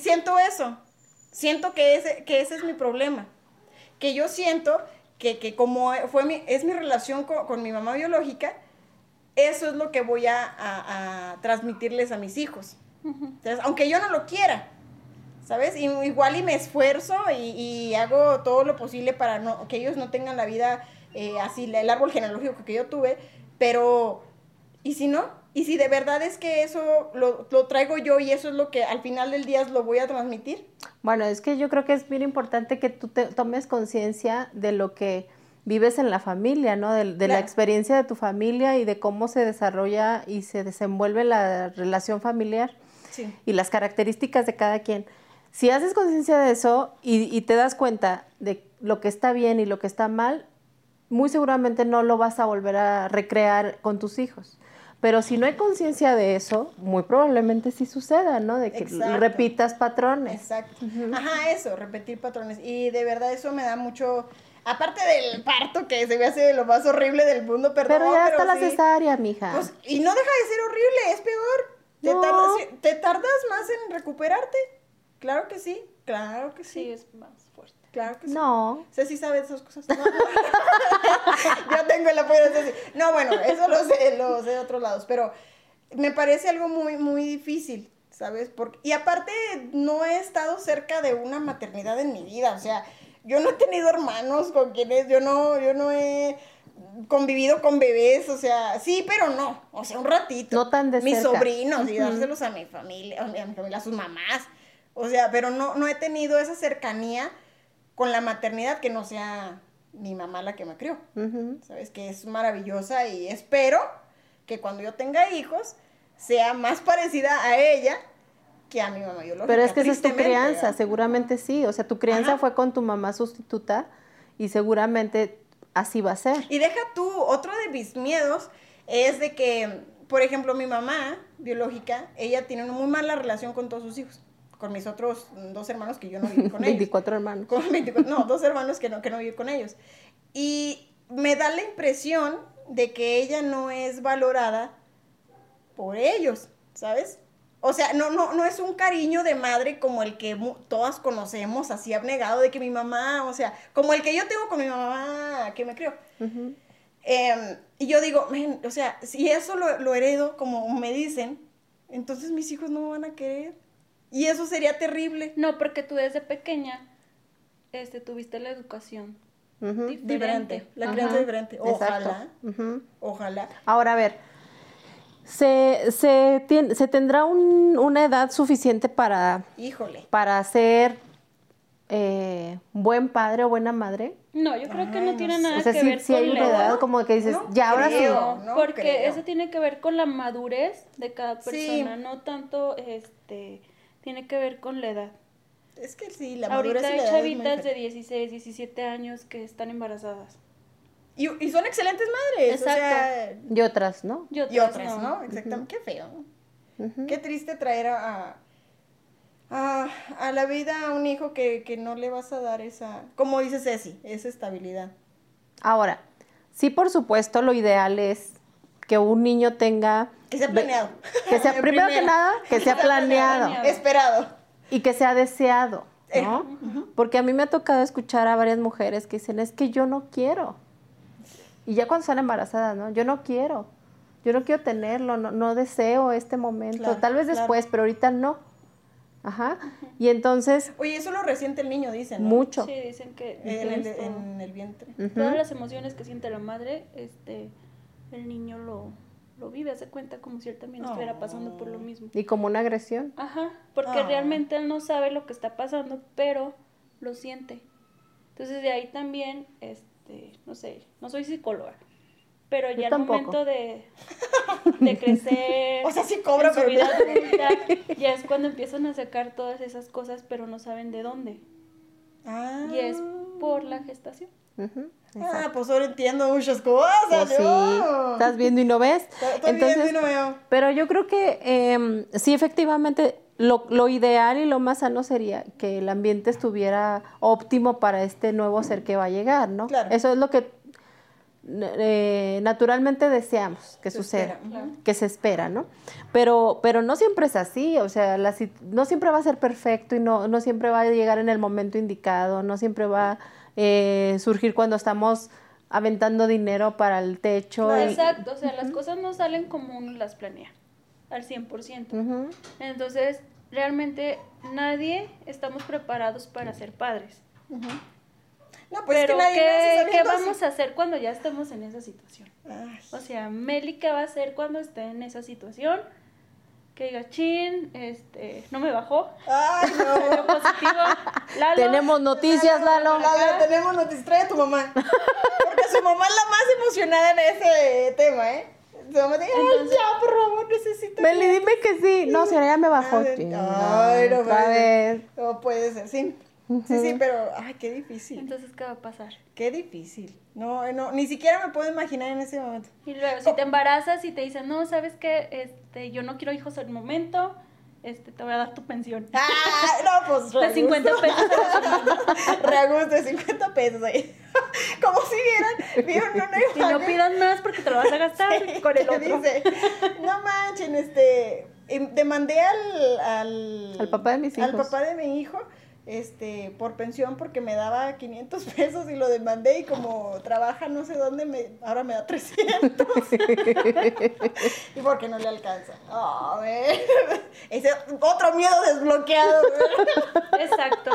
Speaker 1: siento eso. Siento que ese, que ese es mi problema. Que yo siento que, que como fue mi, es mi relación co- con, mi mamá biológica, eso es lo que voy a, a- a transmitirles a mis hijos. Entonces, aunque yo no lo quiera, ¿sabes? Y, igual y me esfuerzo y, y hago todo lo posible para no, que ellos no tengan la vida eh, así, el árbol genealógico que yo tuve, pero, ¿y si no? ¿Y si de verdad es que eso lo, lo traigo yo y eso es lo que al final del día lo voy a transmitir?
Speaker 2: Bueno, es que yo creo que es bien importante que tú te tomes conciencia de lo que vives en la familia, ¿no? De, de la
Speaker 1: Claro.
Speaker 2: experiencia de tu familia y de cómo se desarrolla y se desenvuelve la relación familiar
Speaker 1: Sí.
Speaker 2: y las características de cada quien. Si haces conciencia de eso y, y te das cuenta de lo que está bien y lo que está mal, muy seguramente no lo vas a volver a recrear con tus hijos. Pero si no hay conciencia de eso, muy probablemente sí suceda, ¿no? De que
Speaker 1: Exacto.
Speaker 2: repitas patrones.
Speaker 1: Exacto. Ajá, eso, repetir patrones. Y de verdad eso me da mucho... Aparte del parto, que se me hace lo más horrible del mundo, perdón,
Speaker 2: Pero ya está la
Speaker 1: sí.
Speaker 2: cesárea, mija.
Speaker 1: Pues, y no deja de ser horrible, es peor. Te,
Speaker 2: No.
Speaker 1: tardas, te tardas más en recuperarte. Claro que sí, claro que sí,
Speaker 3: Sí, es más.
Speaker 1: Claro que sí.
Speaker 2: no.
Speaker 1: Ceci sabe esas cosas. No, no. Yo tengo el apoyo de Ceci. No, bueno, eso lo sé, lo sé de otros lados, pero me parece algo muy, muy difícil, ¿sabes? Porque, y aparte, no he estado cerca de una maternidad en mi vida, o sea, yo no he tenido hermanos con quienes, yo no, yo no he convivido con bebés, o sea, sí, pero no, o sea, un ratito.
Speaker 2: No tan de
Speaker 1: Mis
Speaker 2: cerca.
Speaker 1: sobrinos y dárselos a mi familia, a mi, a mi familia, a sus mamás, o sea, pero no, no he tenido esa cercanía con la maternidad que no sea mi mamá la que me crió. ¿Sabes? Que es maravillosa y espero que cuando yo tenga hijos sea más parecida a ella que a mi mamá biológica.
Speaker 2: Pero es que esa es tu crianza,
Speaker 1: ¿verdad?
Speaker 2: seguramente sí. O sea, tu crianza
Speaker 1: Ajá.
Speaker 2: fue con tu mamá sustituta y seguramente así va a ser.
Speaker 1: Y deja tú, otro de mis miedos es de que, por ejemplo, mi mamá biológica, ella tiene una muy mala relación con todos sus hijos. Con mis otros dos hermanos que yo no viví con ellos.
Speaker 2: 24 hermanos.
Speaker 1: con 24, no, dos hermanos que no, que no viví con ellos. Y me da la impresión de que ella no es valorada por ellos, ¿sabes? O sea, no, no, no es un cariño de madre como el que todas conocemos, así abnegado de que mi mamá, o sea, como el que yo tengo con mi mamá que me crió.
Speaker 2: Ujú.
Speaker 1: Em, y yo digo, "Men, o sea, si eso lo, lo heredo, como me dicen, entonces mis hijos no me van a querer. Y eso sería terrible.
Speaker 3: No, porque tú desde pequeña este, tuviste la educación
Speaker 2: Ujú.
Speaker 3: diferente.
Speaker 1: Diferente, la
Speaker 2: Ajá.
Speaker 1: crianza diferente. Ojalá, ojalá.
Speaker 2: Ahora, a ver, ¿se, se, tien- se tendrá un- una edad suficiente para,
Speaker 1: Híjole.
Speaker 2: para ser eh, buen padre o buena madre?
Speaker 3: No, yo creo que
Speaker 1: Ay,
Speaker 3: no
Speaker 1: no
Speaker 3: tiene
Speaker 1: sé.
Speaker 3: nada
Speaker 2: O sea,
Speaker 3: que
Speaker 2: sí,
Speaker 3: ver
Speaker 2: sí
Speaker 3: con
Speaker 2: hay
Speaker 3: la
Speaker 2: una edad
Speaker 3: edad.
Speaker 2: como que dices,
Speaker 1: No
Speaker 2: ya ahora
Speaker 1: creo.
Speaker 2: sí.
Speaker 1: No
Speaker 3: porque
Speaker 1: creo.
Speaker 3: eso tiene que ver con la madurez de cada
Speaker 1: Sí.
Speaker 3: persona, no tanto este tiene que ver con la edad.
Speaker 1: Es que sí, la madurez
Speaker 3: Ahorita
Speaker 1: y
Speaker 3: hay
Speaker 1: la edad muy
Speaker 3: chavitas de
Speaker 1: diferente.
Speaker 3: 16, 17 años que están embarazadas.
Speaker 1: y, y son excelentes madres.
Speaker 3: Exacto.
Speaker 1: O sea,
Speaker 2: Y otras, ¿no?
Speaker 3: Y otras,
Speaker 1: y otras, ¿no? Exactamente. Qué feo. Qué triste traer a, a, a la vida a un hijo que, que no le vas a dar esa, como dice Ceci, esa estabilidad.
Speaker 2: Ahora, sí, por supuesto, lo ideal es que un niño tenga...
Speaker 1: Que sea planeado.
Speaker 2: Que sea, primero que nada, que sea planeado.
Speaker 3: planeado.
Speaker 1: Esperado.
Speaker 2: y que sea deseado,
Speaker 1: Eh,
Speaker 2: ¿no? Porque a mí me ha tocado escuchar a varias mujeres que dicen, es que yo no quiero. Y ya cuando están embarazadas, ¿no? Yo no quiero. Yo no quiero tenerlo, no, no deseo este momento.
Speaker 1: Claro,
Speaker 2: Tal vez
Speaker 1: claro.
Speaker 2: después, pero ahorita no. Ajá. Y entonces,
Speaker 1: Oye, eso lo resiente el niño, dicen. ¿no?
Speaker 2: mucho.
Speaker 3: Sí, dicen que
Speaker 1: En el,
Speaker 3: esto-
Speaker 1: en el vientre.
Speaker 3: Todas las emociones que siente la madre, este el niño lo, lo vive, hace cuenta como si él también estuviera pasando por lo mismo.
Speaker 2: Y como una agresión.
Speaker 3: Ajá, porque
Speaker 1: Ah.
Speaker 3: realmente él no sabe lo que está pasando, pero lo siente. Entonces de ahí también, este, no sé, no soy psicóloga, pero ya al momento de, de crecer,
Speaker 1: O sea, sí cobra, pero
Speaker 3: vida adulta, ya es cuando empiezan a sacar todas esas cosas, pero no saben de dónde.
Speaker 1: Ah.
Speaker 3: Y es por la gestación.
Speaker 1: Ah, pues ahora entiendo muchas cosas.
Speaker 2: Pues sí, estás viendo y no ves.
Speaker 1: Estoy viendo y no veo.
Speaker 2: Pero yo creo que eh, sí, efectivamente, lo, lo ideal y lo más sano sería que el ambiente estuviera óptimo para este nuevo ser que va a llegar, ¿no?
Speaker 1: Claro.
Speaker 2: Eso es lo que eh, naturalmente deseamos que
Speaker 1: Se
Speaker 2: suceda,
Speaker 1: espera,
Speaker 2: que se espera, ¿no? Pero, pero no siempre es así, o sea, la no siempre va a ser perfecto y no, no siempre va a llegar en el momento indicado, no siempre va a eh, surgir cuando estamos aventando dinero para el techo. y-
Speaker 3: Exacto, o sea, las cosas no salen como uno las planea, al 100%.
Speaker 2: Ujú.
Speaker 3: Entonces, realmente nadie estamos preparados para ser padres.
Speaker 1: No, pues es
Speaker 3: Pero,
Speaker 1: que nadie
Speaker 3: ¿qué, qué vamos a hacer cuando ya estemos en esa situación?
Speaker 1: Ay,
Speaker 3: O sea, Meli, ¿qué va a hacer cuando esté en esa situación? Que diga, chin, este, no me bajó,
Speaker 1: Ay, no.
Speaker 3: positivo. Lalo,
Speaker 2: Tenemos noticias, Lalo.
Speaker 1: Lalo, tenemos noticias. Trae a tu mamá. Porque su mamá es la más emocionada en ese tema, ¿eh? Su mamá dice, ay, ya, por favor, necesito.
Speaker 2: Meli, dime que sí. No, señora, ya me bajó.
Speaker 1: Ay, no
Speaker 2: otra
Speaker 1: puede ser. No puede ser, sí. Sí, sí, pero, ay, qué difícil.
Speaker 3: Entonces, ¿qué va a pasar?
Speaker 1: Qué difícil. No, no, ni siquiera me puedo imaginar en ese momento.
Speaker 3: Y luego, si te embarazas y te dicen, no, ¿sabes qué? Este, yo no quiero hijos al momento, este, te voy a dar tu pensión.
Speaker 1: Ah, no, pues.
Speaker 3: De 50
Speaker 1: reagusto.
Speaker 3: pesos.
Speaker 1: Reagusto de 50 pesos ahí. Como si vieran, vieron una
Speaker 3: Y no
Speaker 1: imagen
Speaker 3: pidas más porque te lo vas a gastar con el otro.
Speaker 1: dice, no manchen, este, em, demandé al, al,
Speaker 2: Al papá de mis
Speaker 1: al
Speaker 2: hijos.
Speaker 1: papá de mi hijo, este, por pensión porque me daba 500 pesos y lo demandé y como trabaja no sé dónde, me, ahora me da 300. y porque no le alcanza. A ver, ese otro miedo desbloqueado.
Speaker 3: Exacto.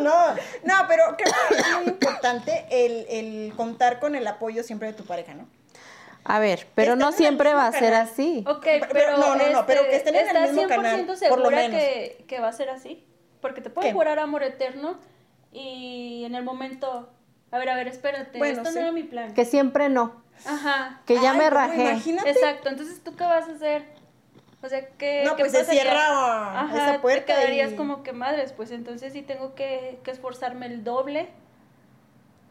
Speaker 1: No, no, pero creo que es muy importante el, el contar con el apoyo siempre de tu pareja, ¿no?
Speaker 2: A ver, pero
Speaker 1: Están
Speaker 2: no siempre va a ser así.
Speaker 3: Ok,
Speaker 1: Pero-
Speaker 3: pero,
Speaker 1: no, no, no, pero que estén en el
Speaker 3: ¿estás
Speaker 1: mismo
Speaker 3: 100%
Speaker 1: canal, por lo menos.
Speaker 3: que, que va a ser así? Porque te puede
Speaker 1: ¿Qué?
Speaker 3: jurar amor eterno y en el momento, a ver, a ver, espérate,
Speaker 1: Bueno,
Speaker 3: esto
Speaker 1: sí.
Speaker 3: no era mi plan.
Speaker 2: Que siempre no.
Speaker 3: Ajá.
Speaker 2: Que ya
Speaker 1: Ay,
Speaker 2: me rajé.
Speaker 1: Imagínate.
Speaker 3: Exacto, entonces tú qué vas a hacer? O sea, ¿qué
Speaker 1: No,
Speaker 3: qué
Speaker 1: pues se
Speaker 3: pasaría?
Speaker 1: cierra
Speaker 3: Ajá,
Speaker 1: esa puerta
Speaker 3: te quedarías
Speaker 1: y-
Speaker 3: como que madres, pues entonces sí tengo que, que esforzarme el doble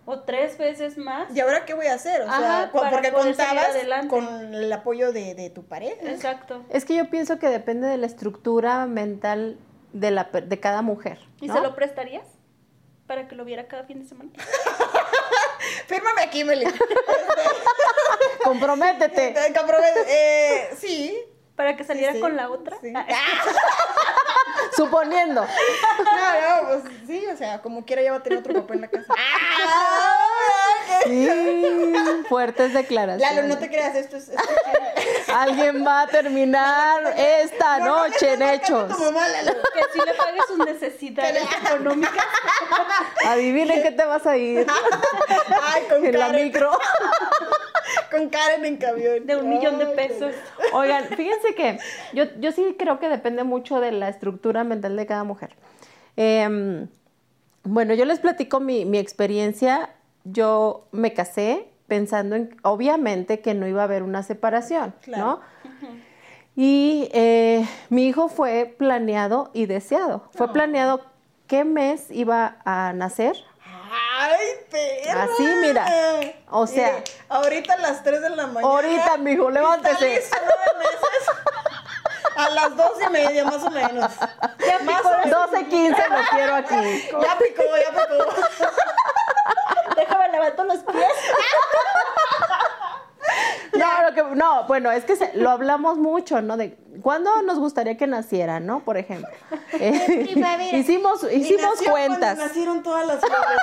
Speaker 3: o tres veces más.
Speaker 1: ¿Y ahora qué voy a hacer? O
Speaker 3: Ajá,
Speaker 1: sea, porque contabas con el apoyo de, de tu pareja.
Speaker 3: Exacto.
Speaker 2: Es que yo pienso que depende de la estructura mental de, la, per- de cada mujer.
Speaker 3: ¿Y se lo prestarías? Para que lo viera cada fin de semana.
Speaker 1: Fírmame aquí, Meli.
Speaker 2: Comprométete.
Speaker 1: Te comprometo. Eh, sí.
Speaker 3: Para que saliera
Speaker 1: sí,
Speaker 3: con la otra.
Speaker 1: sí.
Speaker 3: Ah,
Speaker 2: Suponiendo.
Speaker 1: No, no, pues sí, o sea, como quiera ya va a tener otro papá en la casa. ¡Ah!
Speaker 2: Sí, fuertes declaraciones.
Speaker 1: Lalo, no te creas, esto es... Esto es
Speaker 2: Alguien va a terminar esta
Speaker 1: No, no le
Speaker 2: noche en hechos.
Speaker 1: tu mamá, Lalo.
Speaker 3: Que sí le pague sus necesidades económicas.
Speaker 2: Adivinen qué te vas a ir
Speaker 1: Ay, con
Speaker 2: en la
Speaker 1: Karen.
Speaker 2: micro.
Speaker 1: Con Karen en camión.
Speaker 3: De un millón de
Speaker 1: Ay,
Speaker 3: pesos.
Speaker 2: Oigan, fíjense que yo, yo sí creo que depende mucho de la estructura mental de cada mujer. Em, bueno, yo les platico mi, mi experiencia. Yo me casé pensando en, obviamente, que no iba a haber una separación,
Speaker 1: Claro.
Speaker 2: ¿no? Y eh, mi hijo fue planeado y deseado. Fue planeado qué mes iba a nacer.
Speaker 1: Ay, perra.
Speaker 2: Así, mira. O sea-
Speaker 1: Mire, ahorita a las 3 de la mañana.
Speaker 2: Ahorita, mijo, levántese.
Speaker 1: A las dos y media, más o menos. Ya más o menos.
Speaker 2: 12, 15 lo quiero aquí.
Speaker 1: Ya picó, ya picó.
Speaker 3: Déjame levantar los pies.
Speaker 2: No, lo que, no, bueno, es que se- lo hablamos mucho, ¿no? De cuándo nos gustaría que naciera, ¿no? Por ejemplo. Eh,
Speaker 1: primavera.
Speaker 2: hicimos hicimos
Speaker 1: nació
Speaker 2: cuentas.
Speaker 1: nacieron todas las flores.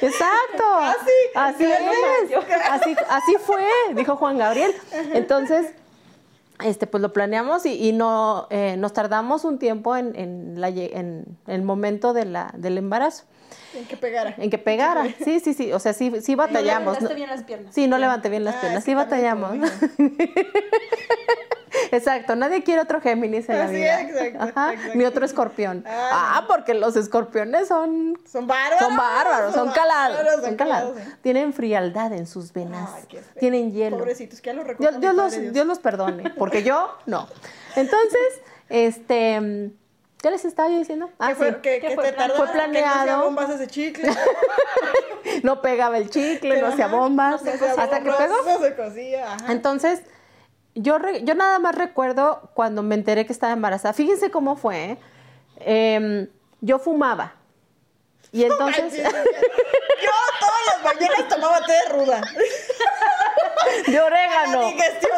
Speaker 2: Exacto. Así
Speaker 1: casi.
Speaker 2: es. Así, así fue, dijo Juan Gabriel. Entonces, este, pues lo planeamos y, y no eh, nos tardamos un tiempo en, en, la en el momento de la, del embarazo,
Speaker 1: En que pegara.
Speaker 2: en que pegara. Sí, sí, sí. O sea, sí, sí batallamos.
Speaker 3: levantaste
Speaker 2: ¿no?
Speaker 3: bien las piernas.
Speaker 2: Sí, no levanté bien las
Speaker 1: Ah,
Speaker 2: piernas, sí batallamos. Exacto, nadie quiere otro Géminis en la
Speaker 1: Así
Speaker 2: vida.
Speaker 1: exacto,
Speaker 2: Ajá,
Speaker 1: exacto.
Speaker 2: Ni otro escorpión.
Speaker 1: Ah,
Speaker 2: Ah, porque los escorpiones son
Speaker 1: Son bárbaros.
Speaker 2: son bárbaros, son calados,
Speaker 1: bárbaros,
Speaker 2: son calados. Tienen frialdad en sus venas,
Speaker 1: Ay,
Speaker 2: tienen hielo.
Speaker 1: Pobrecitos, que ya lo recoja
Speaker 2: Dios, Dios los, Dios los perdone, porque yo no. Entonces, este, ¿Qué les estaba yo diciendo? Ah,
Speaker 1: ¿Qué fue,
Speaker 2: sí.
Speaker 1: que,
Speaker 3: ¿Qué
Speaker 1: que
Speaker 3: fue
Speaker 1: te
Speaker 3: plan-
Speaker 1: tardó?
Speaker 2: fue planeado.
Speaker 1: Que no hacía bombas ese chicle.
Speaker 2: No pegaba el chicle, no hacía bombas.
Speaker 1: no hacía
Speaker 2: hasta que pegó.
Speaker 1: No se cosía, ajá.
Speaker 2: Entonces, yo, re- yo nada más recuerdo cuando me enteré que estaba embarazada. Fíjense cómo fue. ¿eh? Em, yo fumaba. Y entonces,
Speaker 1: Yo todas las mañanas tomaba té de ruda.
Speaker 2: de
Speaker 1: La
Speaker 2: orégano,
Speaker 1: digestión.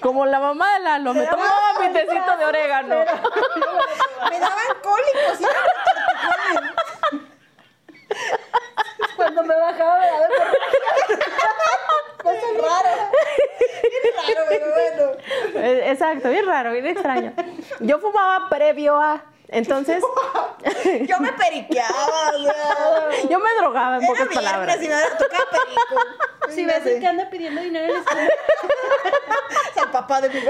Speaker 2: Como la mamá de Lalo, me tomaba mi tecito de orégano.
Speaker 1: Me daban cólicos y.
Speaker 3: Cuando me bajaba me daba
Speaker 1: Cosas raras. Bien raro, pero bueno.
Speaker 2: Eh, Exacto, bien raro, bien extraño. Yo fumaba previo a. Entonces,
Speaker 1: Yo me periqueaba, o sea.
Speaker 2: yo me drogaba en
Speaker 1: Era
Speaker 2: pocas palabras.
Speaker 1: y me tocaba perico.
Speaker 3: Si ves el que anda pidiendo dinero en la escuela,
Speaker 1: Es el papá de mi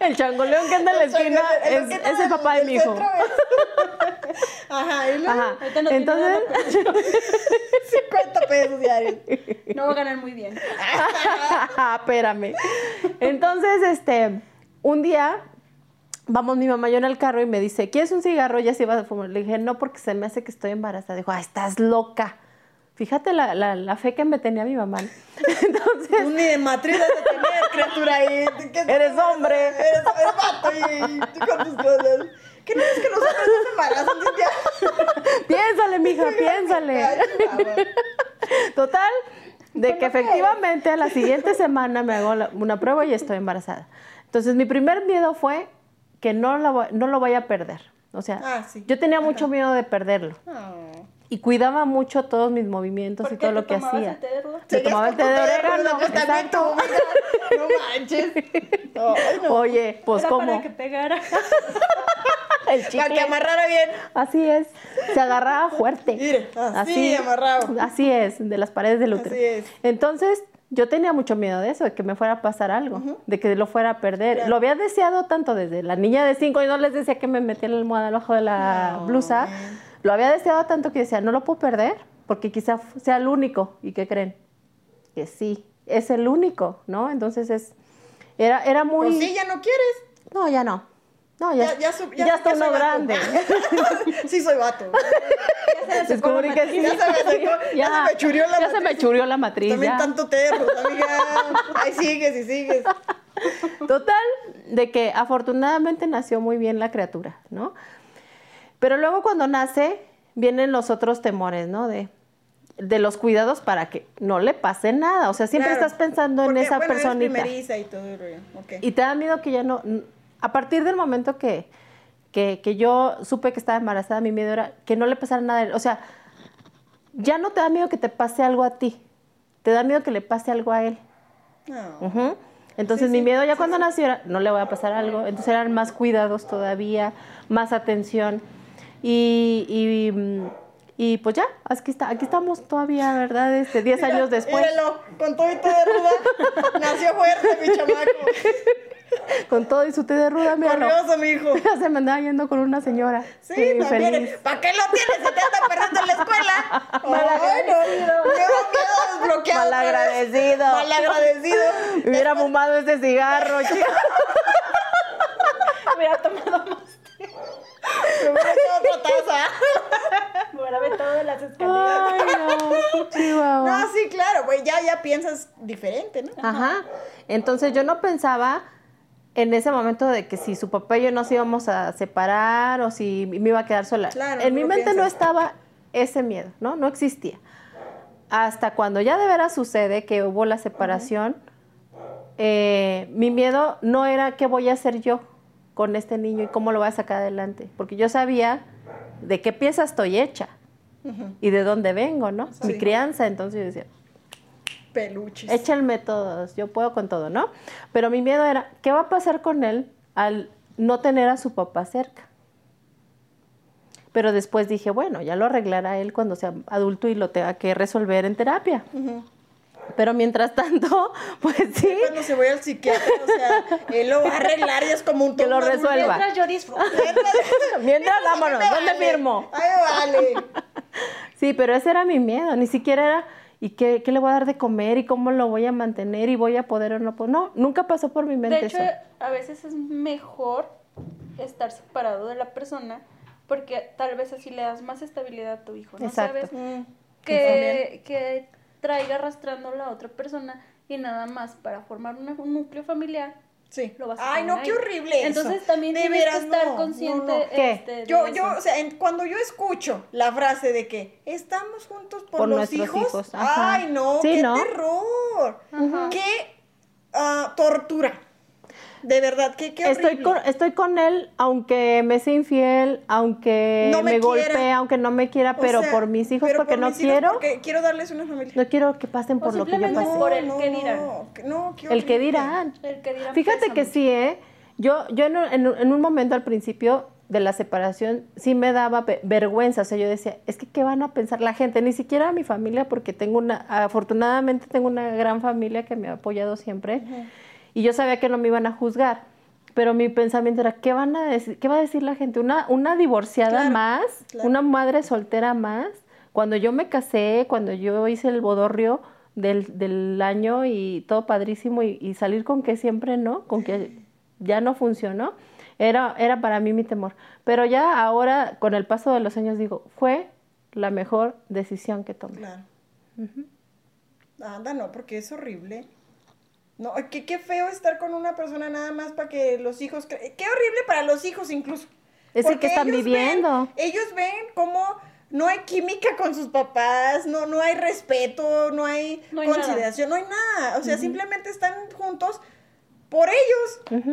Speaker 2: El changoleón que anda en la esquina es, es el papá de mi hijo.
Speaker 1: Ajá, y luego
Speaker 2: Ajá.
Speaker 3: No tiene
Speaker 2: Entonces,
Speaker 1: 50 pesos diarios.
Speaker 3: no va a ganar muy bien.
Speaker 2: espérame. Entonces, este, un día vamos mi mamá y yo en el carro y me dice, ¿quieres un cigarro? Ya se iba a fumar. Le dije, no, porque se me hace que estoy embarazada. Dijo, ah, estás loca. Fíjate la, la, la fe que me tenía mi mamá. Entonces,
Speaker 1: Tú ni de matriz has de tener, criatura ahí. ¿Qué
Speaker 2: Eres hombre.
Speaker 1: Eres, eres vato y tú con tus cosas. ¿Qué no es que los hombres no se embarazan, Cintia?
Speaker 2: piénsale, mija, piénsale.
Speaker 1: Ay.
Speaker 2: Total, de que efectivamente a la siguiente semana me hago la- una prueba y estoy embarazada. Entonces, mi primer miedo fue que no lo, no lo vaya a perder. O sea,
Speaker 1: Ah, sí.
Speaker 2: yo tenía mucho miedo de perderlo.
Speaker 1: Oh.
Speaker 2: Y cuidaba mucho todos mis movimientos y
Speaker 3: ¿Por
Speaker 2: todo lo
Speaker 3: te
Speaker 2: que hacía.
Speaker 3: el té de ruda?
Speaker 1: Seguías
Speaker 2: tomaba el té de orégano.
Speaker 1: pues tú. No manches. Ay, no.
Speaker 2: Oye, pues
Speaker 3: Era
Speaker 2: cómo
Speaker 3: para que pegara.
Speaker 2: el
Speaker 1: Para que
Speaker 2: chicle.
Speaker 1: amarrara bien.
Speaker 2: Así es. Se agarraba fuerte.
Speaker 1: Mire, así, amarrado.
Speaker 2: Así es, de las paredes del útero.
Speaker 1: Así es.
Speaker 2: Entonces, yo tenía mucho miedo de eso, de que me fuera a pasar algo, de que lo fuera a perder.
Speaker 1: Claro.
Speaker 2: Lo había deseado tanto desde la niña de cinco y no les decía que me metía la almohada abajo de la
Speaker 1: No,
Speaker 2: blusa. Lo había deseado tanto que decía, no lo puedo perder, porque quizá sea el único. ¿Y qué creen? Que sí, es el único, ¿no? Entonces es, era, era muy...
Speaker 1: Pues sí, ya no quieres.
Speaker 2: No, ya no. No, ya,
Speaker 1: Ya, ya, su-
Speaker 2: ya,
Speaker 1: ya,
Speaker 2: está
Speaker 1: ya
Speaker 2: uno
Speaker 1: soy vato.
Speaker 2: grande.
Speaker 1: sí, soy vato.
Speaker 2: Descubrí que sí.
Speaker 1: Ya se me ya se me churió la
Speaker 2: ya se me
Speaker 1: matriz.
Speaker 2: churió la matriz.
Speaker 1: También
Speaker 2: ya.
Speaker 1: tanto terro, amiga. Ahí sigues y sigues.
Speaker 2: Total, de que afortunadamente nació muy bien la criatura, ¿no? Pero luego cuando nace, vienen los otros temores, ¿no? De, de los cuidados para que no le pase nada. O sea, siempre
Speaker 1: Claro.
Speaker 2: estás pensando en esa
Speaker 1: bueno,
Speaker 2: personita.
Speaker 1: primeriza y todo el rollo. Ok.
Speaker 2: Y te da miedo que ya no... A partir del momento que, que, que yo supe que estaba embarazada, mi miedo era que no le pasara nada. a él. O sea, ya no te da miedo que te pase algo a ti. Te da miedo que le pase algo a él.
Speaker 1: No.
Speaker 2: Entonces
Speaker 1: Sí,
Speaker 2: mi miedo ya cuando nació era, no le voy a pasar algo. Entonces eran más cuidados todavía, más atención. Y, y, mm, y pues ya, aquí, está, aquí estamos todavía, ¿verdad? Este, 10
Speaker 1: Mira,
Speaker 2: años después,
Speaker 1: Míralo, con todo y todo de ruda. Nació fuerte, mi chamaco.
Speaker 2: con todo y su té de ruda, míralo.
Speaker 1: Corrioso, mi hijo.
Speaker 2: Se me andaba yendo con una señora.
Speaker 1: Sí,
Speaker 2: Sí,
Speaker 1: también.
Speaker 2: feliz.
Speaker 1: ¿Para qué lo tienes? Se te anda perdiendo en la escuela. Ay, no. Miedo, miedo desbloqueado.
Speaker 2: Malagradecido.
Speaker 1: Malagradecido.
Speaker 2: Hubiera fumado ese cigarro, chica.
Speaker 3: Hubiera tomado más.
Speaker 1: Me hubiera echado otra taza.
Speaker 3: Me hubiera las escaleras.
Speaker 2: Ay, no, chihuahua.
Speaker 1: No, sí, claro, güey. Ya, ya piensas diferente, ¿no?
Speaker 2: Ajá. Entonces yo no pensaba en ese momento de que si su papá y yo nos íbamos a separar o si me iba a quedar sola.
Speaker 1: Claro,
Speaker 2: en mi mente no estaba ese miedo, ¿no? No existía. Hasta cuando ya de veras sucede que hubo la separación, eh, mi miedo no era qué voy a hacer yo con este niño y cómo lo voy a sacar adelante, porque yo sabía de qué pieza estoy hecha y de dónde vengo, ¿no? Mi crianza, entonces yo decía,
Speaker 1: Peluches.
Speaker 2: échenme todos, yo puedo con todo, ¿no? Pero mi miedo era, ¿qué va a pasar con él al no tener a su papá cerca? Pero después dije, bueno, ya lo arreglará él cuando sea adulto y lo tenga que resolver en terapia. Pero mientras tanto, pues sí,
Speaker 1: Cuando se voy al psiquiatra, o sea, él lo va a arreglar y es como un
Speaker 2: Que lo resuelva.
Speaker 3: Mientras yo disfruto.
Speaker 2: mientras
Speaker 1: Ay,
Speaker 2: vámonos, ¿dónde
Speaker 1: vale.
Speaker 2: firmo?
Speaker 1: Ay, vale.
Speaker 2: Sí, pero ese era mi miedo, ni siquiera era, ¿y qué, qué le voy a dar de comer? ¿Y cómo lo voy a mantener? ¿Y voy a poder o no poder? No, nunca pasó por mi mente
Speaker 3: De hecho,
Speaker 2: eso.
Speaker 3: a veces es mejor estar separado de la persona porque tal vez así le das más estabilidad a tu hijo. No
Speaker 2: Exacto.
Speaker 3: sabes
Speaker 1: Mm,
Speaker 3: que, que traiga arrastrando a la otra persona y nada más para formar un núcleo familiar.
Speaker 1: Sí.
Speaker 3: Lo vas a
Speaker 1: Ay, no, qué horrible eso.
Speaker 3: Entonces también
Speaker 1: De
Speaker 3: tienes
Speaker 1: veras,
Speaker 3: que estar
Speaker 1: no,
Speaker 3: consciente
Speaker 1: no, no.
Speaker 2: ¿Qué?
Speaker 3: este, de
Speaker 1: Yo,
Speaker 3: eso.
Speaker 1: yo, o sea, en- cuando yo escucho la frase de que estamos juntos por,
Speaker 2: Por
Speaker 1: los
Speaker 2: nuestros
Speaker 1: hijos, ay no,
Speaker 2: Sí,
Speaker 1: qué
Speaker 2: ¿no?
Speaker 1: terror,
Speaker 3: Ajá.
Speaker 1: qué ah, tortura, de verdad, qué, qué
Speaker 2: Estoy con, estoy con él, aunque me sea infiel, aunque
Speaker 1: No me
Speaker 2: me, golpee, aunque no me quiera,
Speaker 1: O
Speaker 2: pero
Speaker 1: sea,
Speaker 2: por mis hijos, porque
Speaker 1: por
Speaker 2: no quiero,
Speaker 1: porque quiero darles una familia.
Speaker 2: no quiero que pasen
Speaker 3: O
Speaker 2: por lo que yo pasé.
Speaker 3: por el dirán.
Speaker 1: No, que- no, qué
Speaker 2: El que dirán.
Speaker 3: El que dirán
Speaker 2: Fíjate que sí, ¿eh? Yo, yo en, un- en un- en un momento al principio de la separación sí me daba ve- vergüenza, o sea, yo decía, es que ¿qué van a pensar la gente? Ni siquiera mi familia, porque tengo una, afortunadamente tengo una gran familia que me ha apoyado siempre, y yo sabía que no me iban a juzgar, pero mi pensamiento era, ¿qué van a decir? ¿Qué va a decir la gente? ¿Una, una divorciada
Speaker 1: Claro,
Speaker 2: más?
Speaker 1: claro.
Speaker 2: ¿Una madre soltera más? Cuando yo me casé, cuando yo hice el bodorrio del, del año y todo padrísimo y, y salir con que siempre no, con que ya no funcionó, era, era para mí mi temor. Pero ya ahora, con el paso de los años, digo, fue la mejor decisión que tomé.
Speaker 1: Claro. Anda, no, porque es horrible. No, qué, qué feo estar con una persona nada más para que los hijos... cre- Qué horrible para los hijos incluso.
Speaker 2: Es el
Speaker 1: Porque
Speaker 2: que están
Speaker 1: ellos
Speaker 2: viviendo.
Speaker 1: ven- ellos ven cómo no hay química con sus papás, no, no hay respeto, no hay
Speaker 3: No hay
Speaker 1: consideración, no hay nada. O sea, simplemente están juntos por ellos.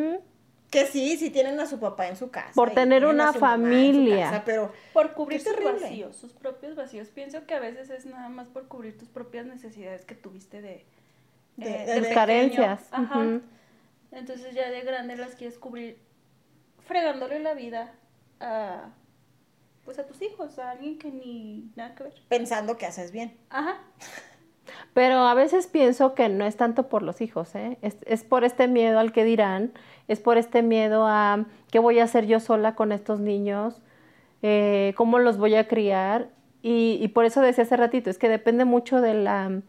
Speaker 1: Que sí, sí tienen a su papá en su casa.
Speaker 2: Por tener una familia.
Speaker 1: casa, pero
Speaker 3: Por cubrir sus vacíos, sus propios vacíos. Pienso que a veces es nada más por cubrir tus propias necesidades que tuviste de,
Speaker 1: De-
Speaker 3: eh,
Speaker 1: de-
Speaker 3: de
Speaker 2: carencias.
Speaker 3: Ajá.
Speaker 2: Ujú.
Speaker 3: Entonces ya de grande las quieres cubrir fregándole la vida a pues a tus hijos, a alguien que ni nada que ver.
Speaker 1: pensando que haces bien.
Speaker 3: Ajá.
Speaker 2: Pero a veces pienso que no es tanto por los hijos, ¿eh? es, es por este miedo al que dirán, es por este miedo a qué voy a hacer yo sola con estos niños, eh, cómo los voy a criar. Y, y por eso decía hace ratito, es que depende mucho de la,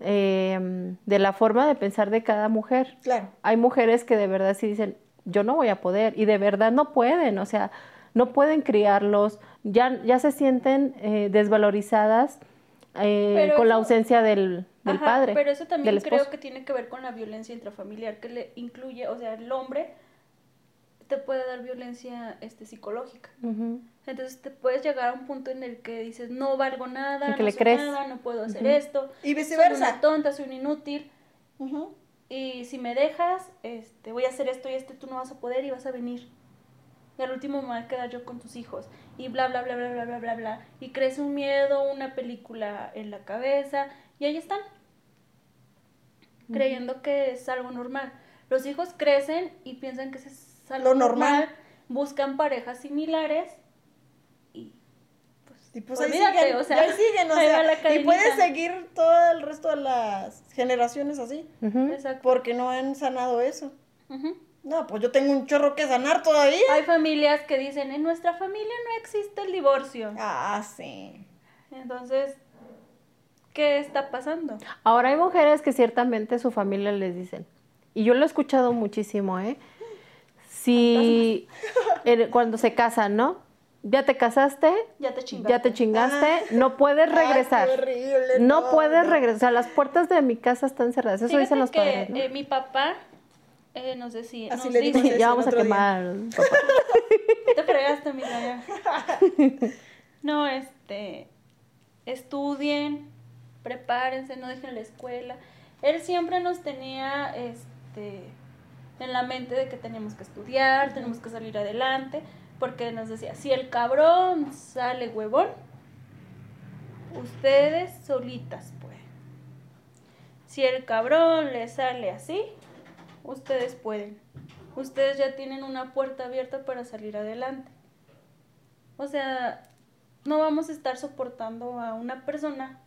Speaker 2: eh, de la forma de pensar de cada mujer.
Speaker 1: Claro.
Speaker 2: Hay mujeres que de verdad sí dicen, yo no voy a poder, y de verdad no pueden, o sea, no pueden criarlos, ya, ya se sienten eh, desvalorizadas eh, con la ausencia del, del
Speaker 3: Ajá,
Speaker 2: padre.
Speaker 3: Pero eso también creo que tiene que ver con la violencia intrafamiliar que le incluye, o sea, el hombre te puede dar violencia este psicológica.
Speaker 2: Ujú.
Speaker 3: Entonces te puedes llegar a un punto en el que dices, no valgo nada,
Speaker 2: que
Speaker 3: no
Speaker 2: le
Speaker 3: soy
Speaker 2: crees.
Speaker 3: nada, no puedo hacer
Speaker 2: Ujú.
Speaker 3: esto.
Speaker 1: Y
Speaker 3: Soy
Speaker 1: viceversa.
Speaker 3: una tonta, soy un inútil.
Speaker 1: Ujú.
Speaker 3: Y si me dejas, este, voy a hacer esto y esto, y tú no vas a poder y vas a venir. Y al último me voy a quedar yo con tus hijos. Y bla, bla, bla, bla, bla, bla, bla, bla. Y crees un miedo, una película en la cabeza. Y ahí están. Creyendo que es algo normal. Los hijos crecen y piensan que es
Speaker 1: Lo normal.
Speaker 3: Buscan parejas similares. Y pues,
Speaker 1: Y pues ahí
Speaker 3: olvídate,
Speaker 1: siguen,
Speaker 3: o sea,
Speaker 1: y ahí siguen, o
Speaker 3: ahí va
Speaker 1: sea,
Speaker 3: la
Speaker 1: y puedes seguir todo el resto de las generaciones así.
Speaker 3: Exacto.
Speaker 1: porque no han sanado eso. No, pues yo tengo un chorro que sanar todavía.
Speaker 3: Hay familias que dicen, en nuestra familia no existe el divorcio.
Speaker 1: Ah, sí.
Speaker 3: Entonces, ¿qué está pasando?
Speaker 2: Ahora hay mujeres que ciertamente su familia les dicen, y yo lo he escuchado muchísimo, ¿eh? Si cuando se casan, ¿no? Ya te casaste,
Speaker 3: Ya te chingaste.
Speaker 2: ya te chingaste, no puedes
Speaker 1: Ay, qué
Speaker 2: regresar.
Speaker 1: horrible,
Speaker 2: no,
Speaker 1: no,
Speaker 2: puedes
Speaker 1: no.
Speaker 2: regresar. Las puertas de mi casa están cerradas. Eso
Speaker 3: Fíjate
Speaker 2: dicen los
Speaker 3: que
Speaker 2: padres, ¿no?
Speaker 3: eh, mi papá eh, nos decía,
Speaker 1: Así
Speaker 3: nos
Speaker 1: le dimos
Speaker 3: dice,
Speaker 1: eso
Speaker 2: ya vamos a quemar. papá.
Speaker 3: te fregaste, mi ya. No, este, estudien, prepárense, no dejen la escuela. Él siempre nos tenía, este, en la mente de que teníamos que estudiar, tenemos que salir adelante, porque nos decía, si el cabrón sale huevón, ustedes solitas pueden. Si el cabrón le sale así, ustedes pueden. Ustedes ya tienen una puerta abierta para salir adelante. O sea, no vamos a estar soportando a una persona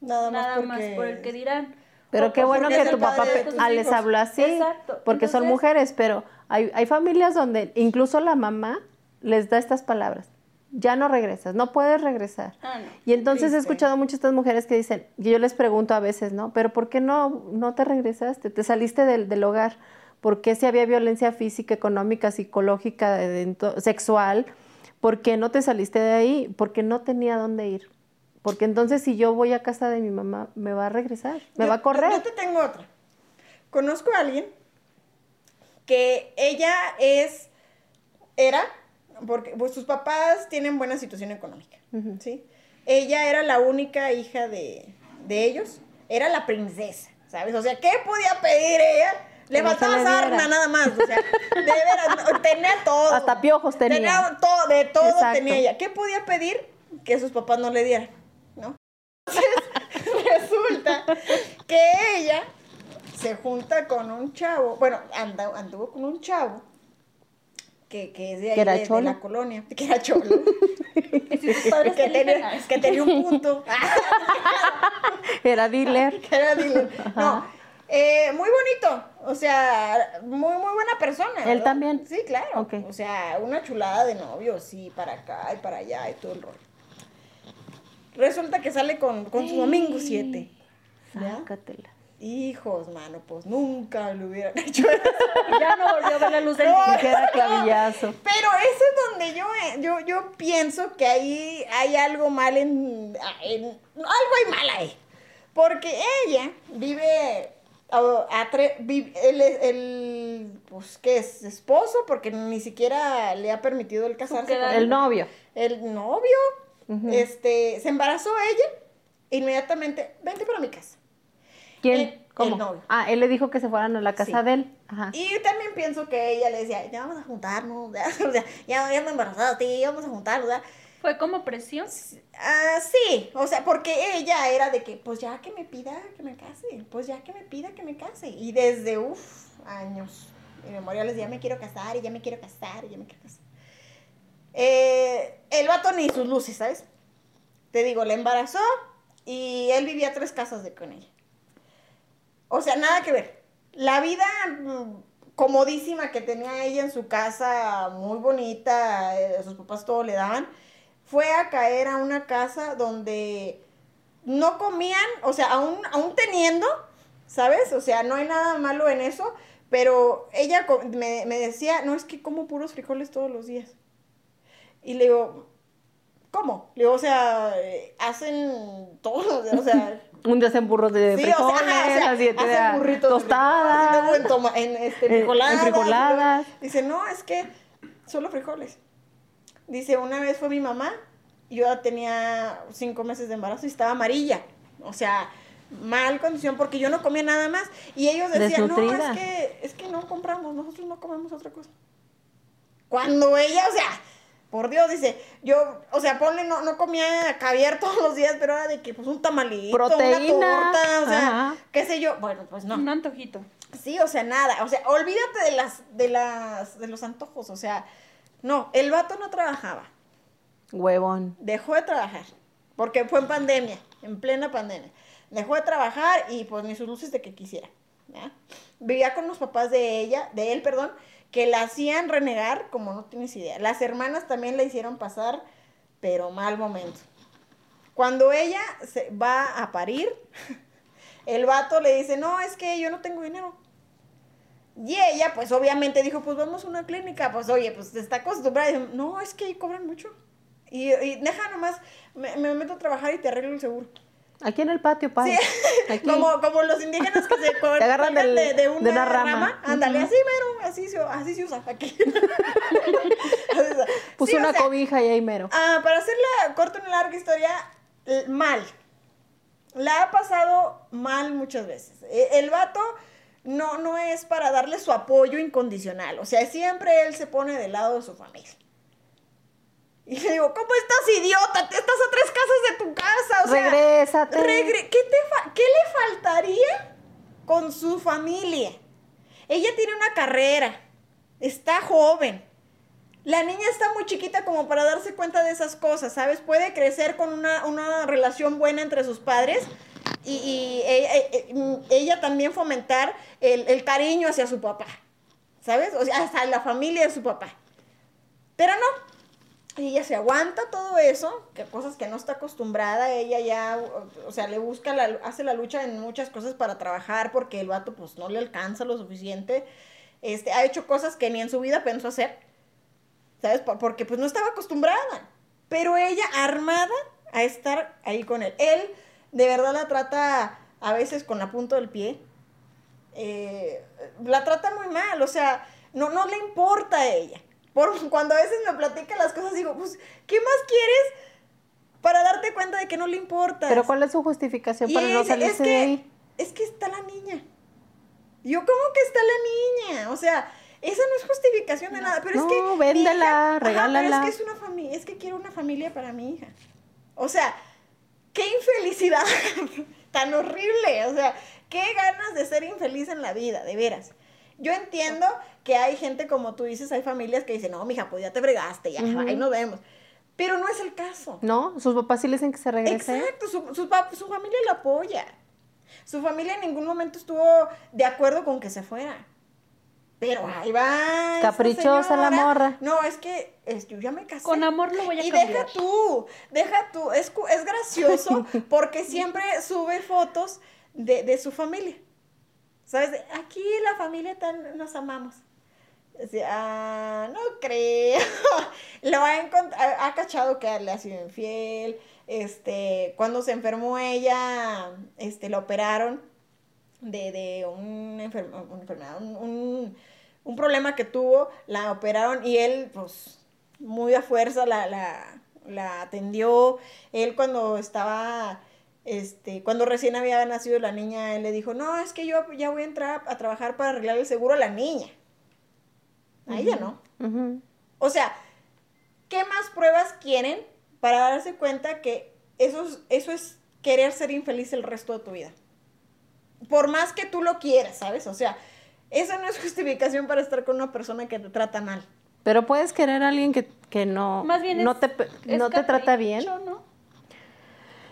Speaker 1: Nada más,
Speaker 3: nada
Speaker 1: porque...
Speaker 3: más por el que dirán.
Speaker 2: Pero qué
Speaker 3: por-
Speaker 2: bueno que tu papá
Speaker 1: tus
Speaker 2: ah, les habló así,
Speaker 3: Exacto.
Speaker 2: porque son mujeres, pero hay, hay familias donde incluso la mamá les da estas palabras. ya no regresas, no puedes regresar.
Speaker 3: Ah, no.
Speaker 2: Y entonces he escuchado muchas estas mujeres que dicen, y yo les pregunto a veces, ¿no? Pero ¿por qué no, no te regresaste? Te saliste del, del hogar. ¿Por qué si había violencia física, económica, psicológica, de- de ento- sexual? ¿Por qué no te saliste de ahí? Porque no tenía dónde ir. Porque entonces si yo voy a casa de mi mamá, me va a regresar, me
Speaker 1: Yo-
Speaker 2: va a correr.
Speaker 1: Yo, yo te tengo otra. Conozco a alguien que ella es, era, porque pues, sus papás tienen buena situación económica, ¿sí? Ella era la única hija de, de ellos, era la princesa, ¿sabes? O sea, ¿qué podía pedir ella?
Speaker 2: Le
Speaker 1: sarna
Speaker 2: diera.
Speaker 1: nada más, o sea, de veras, tenía todo.
Speaker 2: Hasta piojos tenía.
Speaker 1: todo, de todo
Speaker 2: Exacto.
Speaker 1: tenía ella. ¿Qué podía pedir? Que sus papás no le dieran. Entonces, resulta que ella se junta con un chavo, bueno, anda, anduvo con un chavo que, que es de ahí, de- la colonia, que era cholo, que, tenía, que tenía un punto,
Speaker 2: Era dealer.
Speaker 1: que era dealer. No, eh, muy bonito, o sea, muy, muy buena persona.
Speaker 2: ¿Él
Speaker 1: ¿verdad?
Speaker 2: también?
Speaker 1: Sí, claro. O sea, una chulada de novio, sí, para acá y para allá y todo el rollo. Resulta que sale con, con su domingo 7. ¿Ya?
Speaker 2: Sácatela.
Speaker 1: Hijos, mano, pues nunca lo hubieran hecho eso.
Speaker 3: Ya no volvió a ver la luz del
Speaker 1: No.
Speaker 2: queda clavillazo.
Speaker 1: Pero eso es donde yo, eh, yo, yo pienso que ahí hay algo mal en, en- Algo hay mal ahí. Porque ella vive... A, a tre- vi- él es el... Pues, ¿qué es? Esposo, porque ni siquiera le ha permitido el casarse. con
Speaker 2: El novio.
Speaker 1: El novio, Este, se embarazó ella, inmediatamente, vente para mi casa.
Speaker 2: ¿Quién?
Speaker 1: El-
Speaker 2: ¿Cómo?
Speaker 1: el novio.
Speaker 2: Ah, él le dijo que se fueran a la casa
Speaker 1: Sí.
Speaker 2: de él. Ajá.
Speaker 1: Y también pienso que ella le decía, ya vamos a juntarnos, ya, o sea, ya, ya me embarazada a ti, vamos a juntarnos, ¿verdad?
Speaker 3: Fue como presión.
Speaker 1: Ah, sí, o sea, porque ella era de que, pues ya que me pida que me case, pues ya que me pida que me case. Y desde, uff, años inmemoriales, ya me quiero casar, y ya me quiero casar, y ya me quiero casar. Eh, el vato ni sus luces, ¿sabes? Te digo, la embarazó y él vivía tres casas de con ella. O sea, nada que ver. La vida mm, comodísima que tenía ella en su casa, muy bonita, eh, sus papás todo le daban, fue a caer a una casa donde no comían, o sea, aún, aún teniendo, ¿sabes? O sea, no hay nada malo en eso, pero ella me, me decía, no, es que como puros frijoles todos los días. Y le digo, ¿cómo? Le digo, o sea, eh, hacen días, o sea...
Speaker 2: Un día hacen burros de
Speaker 1: Sí, o sea,
Speaker 2: frijoles,
Speaker 1: o sea,
Speaker 2: al siguiente
Speaker 1: hacen burritos de
Speaker 2: tostadas.
Speaker 1: frijoles, y luego en, este,
Speaker 2: En-
Speaker 1: frijoladas,
Speaker 2: en frijoladas.
Speaker 1: Dice, no, es que solo frijoles. Dice, una vez fue mi mamá, yo ya tenía cinco meses de embarazo y estaba amarilla. O sea, mal condición, porque yo no comía nada más. Y ellos decían, no, es que, es que no compramos, nosotros no comemos otra cosa. Cuando ella, o sea, por Dios, dice, yo, o sea, ponle, no, no comía caviar todos los días, pero era de que, pues, un tamalito,
Speaker 2: Proteína.
Speaker 1: una torta, o sea,
Speaker 2: Ajá.
Speaker 1: qué sé yo. Bueno, pues no.
Speaker 3: Un antojito.
Speaker 1: Sí, o sea, nada. O sea, olvídate de las, de las, de los antojos. O sea, no, el vato no trabajaba.
Speaker 2: Huevón.
Speaker 1: Dejó de trabajar. Porque fue en pandemia, en plena pandemia. Dejó de trabajar y pues ni sus luces de que quisiera. ¿ya? Vivía con los papás de ella, de él, perdón, que la hacían renegar como no tienes idea. Las hermanas también la hicieron pasar, pero mal momento. Cuando ella se va a parir, el vato le dice, no, es que yo no tengo dinero. Y ella, pues obviamente dijo, pues vamos a una clínica. Pues oye, pues está acostumbrada. Y no, es que ahí cobran mucho. Y, deja nomás, me meto a trabajar y te arreglo el seguro.
Speaker 2: Aquí en el patio, padre.
Speaker 1: Sí, como, como los indígenas que se
Speaker 2: Te agarran del-
Speaker 1: de, de una,
Speaker 2: de una rama.
Speaker 1: Ándale,
Speaker 2: Ujú.
Speaker 1: así mero, así se, así se usa aquí.
Speaker 2: Puso
Speaker 1: Sí, o
Speaker 2: una
Speaker 1: sea,
Speaker 2: cobija y ahí mero.
Speaker 1: Ah, para hacerla corta una larga historia, mal. La ha pasado mal muchas veces. Eh, El vato no, no es para darle su apoyo incondicional. O sea, siempre él se pone del lado de su familia. Y le digo, ¿cómo estás, idiota? Te estás a tres casas de tu casa. O sea,
Speaker 2: Regrésate.
Speaker 1: regre- ¿qué, te ¿Qué le faltaría con su familia? Ella tiene una carrera, está joven. La niña está muy chiquita como para darse cuenta de esas cosas, ¿sabes? Puede crecer con una, una relación buena entre sus padres y, y ella, eh, eh, ella también fomentar el, el cariño hacia su papá, ¿sabes? O sea, hasta la familia de su papá. Pero no, Y ella se aguanta todo eso, que cosas que no está acostumbrada, ella ya, o sea, le busca, la, hace la lucha en muchas cosas para trabajar porque el vato pues no le alcanza lo suficiente. Este, ha hecho cosas que ni en su vida pensó hacer, ¿sabes? Porque pues no estaba acostumbrada. Pero ella armada a estar ahí con él. Él de verdad la trata a veces con la punta del pie. Eh, la trata muy mal, o sea, no, no le importa a ella. Por, cuando a veces me platica las cosas, digo, pues, ¿qué más quieres para darte cuenta de que no le importa?
Speaker 2: Pero ¿cuál es su justificación para no salirse
Speaker 1: es que,
Speaker 2: de ahí?
Speaker 1: Es que está la niña. Yo, ¿cómo que está la niña? O sea, esa no es justificación de nada, pero es que.
Speaker 2: véndela, regálala.
Speaker 1: es que es una familia, es que quiero una familia para mi hija. O sea, qué infelicidad tan horrible. O sea, qué ganas de ser infeliz en la vida, de veras. Yo entiendo que hay gente, como tú dices, hay familias que dicen, no, mija, pues ya te fregaste, ya, ahí nos vemos. Pero no es el caso.
Speaker 2: No, sus papás sí le dicen que se regrese.
Speaker 1: Exacto, su, su, familia lo apoya. Su familia en ningún momento estuvo de acuerdo con que se fuera. Pero ahí va.
Speaker 2: Caprichosa la morra.
Speaker 1: No, es que yo ya me casé.
Speaker 3: Con amor lo voy a
Speaker 1: Y deja tú, deja tú. Es, es gracioso porque siempre sube fotos de, de su familia. ¿Sabes? Aquí la familia tan, nos amamos. ah, no creo. Lo ha, ha cachado que le ha sido infiel. Este, cuando se enfermó ella, este, la operaron de, de un, un, problema que tuvo, la operaron y él, pues, muy a fuerza la, la, la atendió. Él cuando estaba este, cuando recién había nacido la niña, él le dijo, no, es que yo ya voy a entrar a trabajar para arreglar el seguro a la niña. A ella no. O sea, ¿qué más pruebas quieren para darse cuenta que eso es, eso es querer ser infeliz el resto de tu vida? Por más que tú lo quieras, ¿sabes? O sea, esa no es justificación para estar con una persona que te trata mal.
Speaker 2: Pero puedes querer a alguien que, no, no, te, no te trata bien.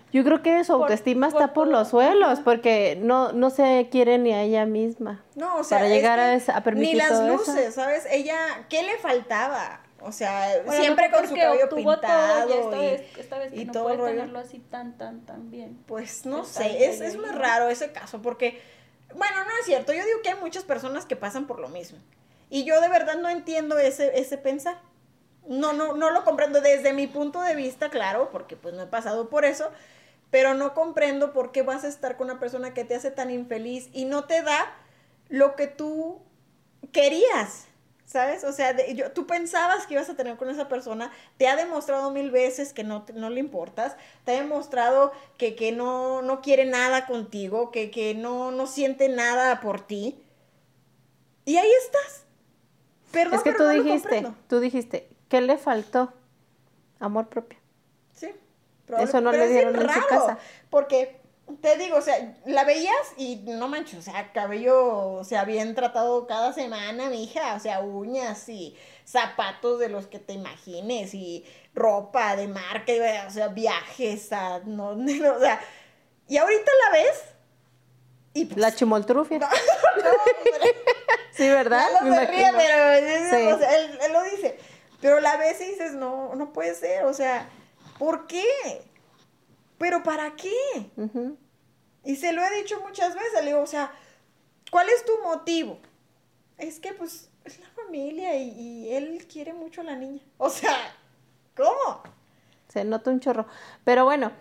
Speaker 2: ¿No? Yo creo que su autoestima está por los suelos, porque no, no se quiere ni a ella misma.
Speaker 1: No, o sea,
Speaker 2: para llegar a, esa, a, permitir
Speaker 1: Ni las luces, ¿sabes? Ella, ¿qué le faltaba? O sea, siempre con su cabello pintado
Speaker 3: todo, y, esta vez, que no todo puede tenerlo así tan, tan, tan bien.
Speaker 1: Pues no sé, es, es muy raro ese caso, porque, bueno, no es cierto, yo digo que hay muchas personas que pasan por lo mismo. Y yo de verdad no entiendo ese, ese pensar. No, no, no lo comprendo desde mi punto de vista, claro, porque pues no he pasado por eso, pero no comprendo por qué vas a estar con una persona que te hace tan infeliz y no te da lo que tú querías, ¿sabes? O sea, yo, tú pensabas que ibas a tener con esa persona, te ha demostrado mil veces que no, no le importas, te ha demostrado que, que no, no quiere nada contigo, que, que no, no siente nada por ti. Y ahí estás. Perdón,
Speaker 2: es que tú dijiste, tú dijiste, ¿qué le faltó? Amor propio. Eso no le dieron en su casa.
Speaker 1: Porque te digo, o sea, la veías y no manches, o sea, cabello, o sea, bien tratado cada semana, mi hija, o sea, uñas y zapatos de los que te imagines y ropa de marca, o sea, viajes, a, no, o sea, y ahorita la ves y
Speaker 2: pues, la chimoltrufia. No, sí, ¿verdad?
Speaker 1: No se ríe, pero o sea, él, él, lo dice. Pero la ves y dices, no, no puede ser, o sea, ¿Por qué? ¿Pero para qué? Y se lo he dicho muchas veces, le digo, o sea, ¿cuál es tu motivo? Es que pues es la familia y, él quiere mucho a la niña. O sea, ¿cómo?
Speaker 2: Se nota un chorro. Pero bueno,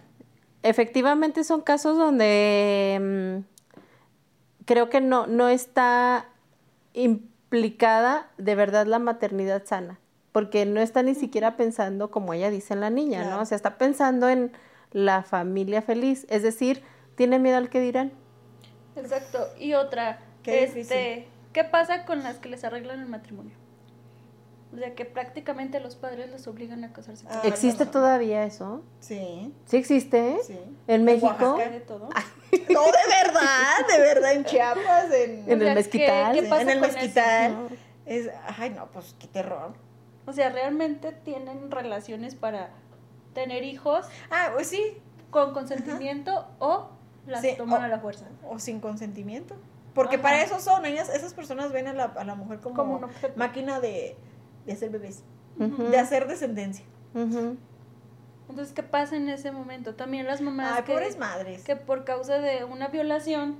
Speaker 2: efectivamente son casos donde mm, creo que no, no está implicada de verdad la maternidad sana porque no está ni siquiera pensando como ella dice en la niña, ¿no? O sea, está pensando en la familia feliz, es decir, tiene miedo al que dirán.
Speaker 3: Exacto. Y otra, Qué este, ¿qué pasa con las que les arreglan el matrimonio? O sea, que prácticamente los padres les obligan a casarse.
Speaker 2: Ah, ¿Existe todavía eso?
Speaker 1: Sí.
Speaker 2: ¿Sí existe? Sí. ¿En México?
Speaker 3: de todo?
Speaker 1: no, de verdad, de verdad, en Chiapas, en,
Speaker 2: el mezquital.
Speaker 1: en el mezquital. Es, ay, no, pues qué terror.
Speaker 3: O sea, realmente tienen relaciones para tener hijos.
Speaker 1: Ah, pues sí.
Speaker 3: Con consentimiento o las toman a la fuerza.
Speaker 1: O sin consentimiento. Porque para eso son, ellas, esas personas ven a la, a la mujer como, máquina de, de, hacer bebés, de hacer descendencia.
Speaker 3: Entonces, ¿qué pasa en ese momento? También las mamás
Speaker 1: Ay,
Speaker 3: que,
Speaker 1: pobres madres.
Speaker 3: que por causa de una violación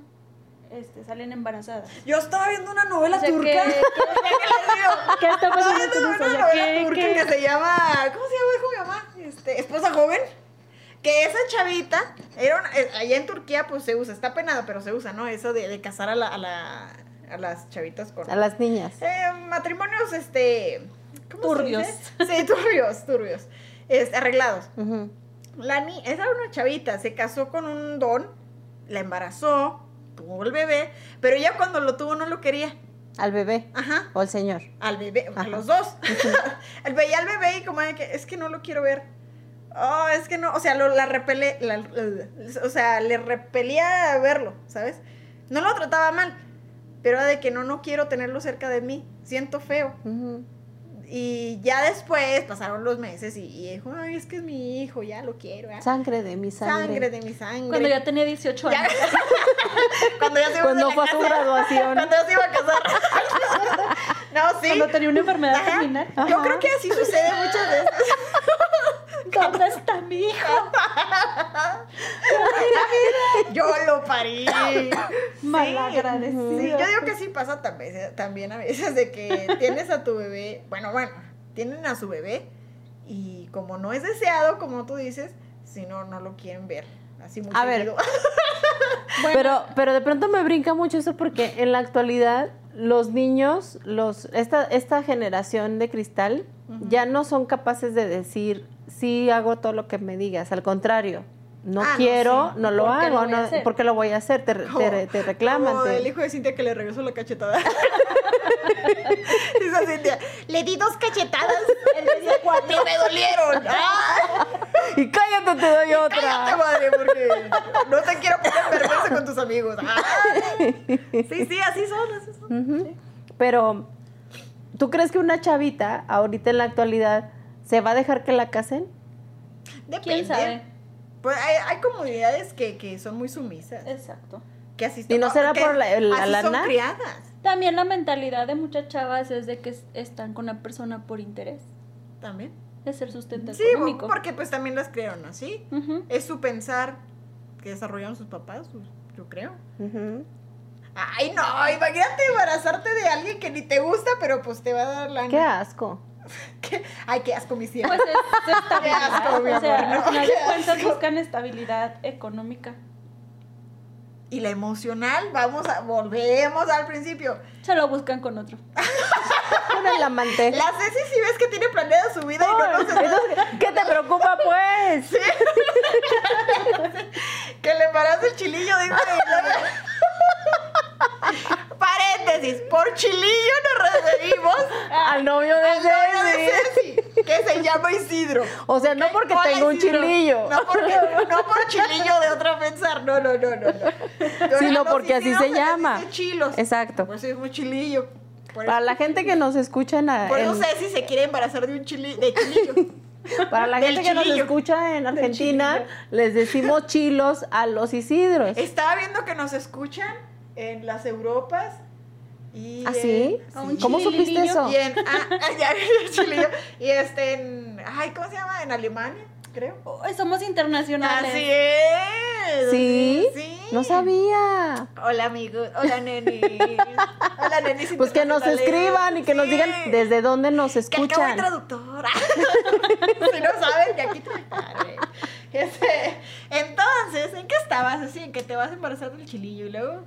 Speaker 3: este, salen embarazadas.
Speaker 1: Yo estaba viendo una novela
Speaker 3: O sea,
Speaker 1: turca.
Speaker 3: que-
Speaker 1: ¿Qué
Speaker 3: está
Speaker 1: Estaba
Speaker 3: pasando
Speaker 1: una
Speaker 3: eso? O sea,
Speaker 1: novela
Speaker 3: ¿qué-
Speaker 1: turca que se llama. ¿Cómo se llama? ¿Cómo se llama? Este, esposa joven. Que esa chavita, era una- eh, allá en Turquía, pues se usa, está penada, pero se usa, ¿no? Eso de, de casar a, la, a, la, a las chavitas con.
Speaker 2: A las niñas.
Speaker 1: Eh, matrimonios, este. ¿cómo se
Speaker 3: Turbios.
Speaker 1: dice? Sí, turbios, turbios. Este, arreglados.
Speaker 2: Ujú.
Speaker 1: La ni esa era una chavita, se casó con un don, la embarazó, tuvo el bebé, pero ella cuando lo tuvo no lo quería.
Speaker 2: Al bebé.
Speaker 1: Ajá.
Speaker 2: O al señor.
Speaker 1: Al bebé, a los dos. el veía al bebé y como de que es que no lo quiero ver. Oh, es que no, o sea, lo, la repele, la- la- o sea, le repelía verlo, ¿sabes? No lo trataba mal, pero era de que no, no quiero tenerlo cerca de mí, siento feo. Y ya después pasaron los meses y, y dijo, ay, es que es mi hijo, ya lo quiero. ¿eh?
Speaker 2: Sangre de mi sangre.
Speaker 1: Sangre de mi sangre.
Speaker 3: Cuando ya tenía 18
Speaker 1: Ya-
Speaker 3: años.
Speaker 1: cuando ya se iba
Speaker 2: Cuando fue a su graduación.
Speaker 1: Cuando ya se iba a casar. no, sí.
Speaker 3: Cuando tenía una enfermedad terminal.
Speaker 1: Yo creo que así sucede muchas veces.
Speaker 3: ¿Dónde está mi hijo?
Speaker 1: Yo lo parí.
Speaker 3: Malagradecido.
Speaker 1: Sí, yo digo que sí pasa también, a veces de que tienes a tu bebé, bueno, bueno, tienen a su bebé y como no es deseado, como tú dices, si no, no lo quieren ver. Así muy
Speaker 2: A ver. Pero, pero de pronto me brinca mucho eso porque en la actualidad los niños, los, esta, esta generación de cristal, ya no son capaces de decir, sí hago todo lo que me digas. Al contrario, no
Speaker 1: Ah, no,
Speaker 2: sí,
Speaker 1: sí.
Speaker 2: no, lo
Speaker 3: ¿Por qué lo
Speaker 2: hago,
Speaker 3: voy a
Speaker 2: no,
Speaker 3: hacer?
Speaker 2: porque lo voy a hacer, te, te, te reclaman.
Speaker 1: Como
Speaker 2: te-
Speaker 1: el hijo de Cintia que le regresó la cachetada. Dice Cintia, le di dos cachetadas. Él decía cuatro. Me dolieron. ¡Ah!
Speaker 2: Y cállate, te doy otra.
Speaker 1: Cállate, madre, porque no te quiero poner en vergüenza con tus amigos. ¡Ay! Sí, sí, así son, así son.
Speaker 2: Pero, ¿tú crees que una chavita, ahorita en la actualidad, se va a dejar que la casen?
Speaker 1: Depende.
Speaker 3: ¿Quién sabe?
Speaker 1: Pues hay, hay comunidades que, que son muy sumisas.
Speaker 3: Exacto.
Speaker 1: Que así
Speaker 2: ¿Y no será por la- la
Speaker 1: así
Speaker 2: lana?
Speaker 1: son criadas.
Speaker 3: También la mentalidad de muchas chavas es de que es- están con una persona por interés.
Speaker 1: También.
Speaker 3: De ser sustento
Speaker 1: Sí,
Speaker 3: económico.
Speaker 1: porque pues también las criaron así. Es su pensar que desarrollaron sus papás, yo creo. Ay, no, imagínate embarazarte de alguien que ni te gusta, pero pues te va a dar la...
Speaker 2: Qué asco.
Speaker 1: Ay, qué asco, mi cielo.
Speaker 3: Pues es, es estabilidad.
Speaker 1: asco, mi
Speaker 3: o sea,
Speaker 1: amor,
Speaker 3: al final
Speaker 1: qué
Speaker 3: de cuentas
Speaker 1: asco.
Speaker 3: buscan estabilidad económica.
Speaker 1: Y la emocional, vamos a... Volvemos al principio.
Speaker 3: Se lo buscan con otro.
Speaker 2: Con el amante.
Speaker 1: La Ceci si ves que tiene planeada su vida y no conoce nada.
Speaker 2: Entonces, ¿Qué te preocupa, pues?
Speaker 1: Que le embarazo el chilillo, digo. Paréntesis, por chilillo nos referimos
Speaker 2: Al novio de
Speaker 1: al novio de
Speaker 2: Ceci.
Speaker 1: Que se llama Isidro.
Speaker 2: O sea, no porque tengo un
Speaker 1: Isidro.
Speaker 2: chilillo,
Speaker 1: No, porque, no por chilillo de otro pensar, no, no, no, no. no.
Speaker 2: sino porque así se llama.
Speaker 1: chilos.
Speaker 2: Exacto.
Speaker 1: Por eso es muy chilillo.
Speaker 2: Para la gente que nos escucha en,
Speaker 1: por eso
Speaker 2: en-
Speaker 1: Ceci se quiere embarazar de un chili, de chilillo.
Speaker 2: para la gente que nos escucha en Argentina, les decimos chilos a los Isidros.
Speaker 1: Estaba viendo que nos escuchan en las Europas. Y
Speaker 2: ¿Ah, sí?
Speaker 1: en-
Speaker 2: ¿Cómo supiste eso?
Speaker 1: Y en. Ah, ya, el chilillo. Y este en. Ay, ¿cómo se llama? En Alemania, creo.
Speaker 3: Somos internacionales.
Speaker 1: Así es.
Speaker 2: ¿Sí?
Speaker 1: Sí.
Speaker 2: No sabía.
Speaker 1: Hola, amigos. Hola, nenis. Hola, nenis.
Speaker 2: Pues que nos escriban y que nos digan desde dónde nos
Speaker 1: Que al cabo hay
Speaker 2: escuchan.
Speaker 1: traductora. si no saben, que aquí traductora. Este, entonces, ¿en qué estabas? Así, en que te vas a embarazar del chilillo y luego.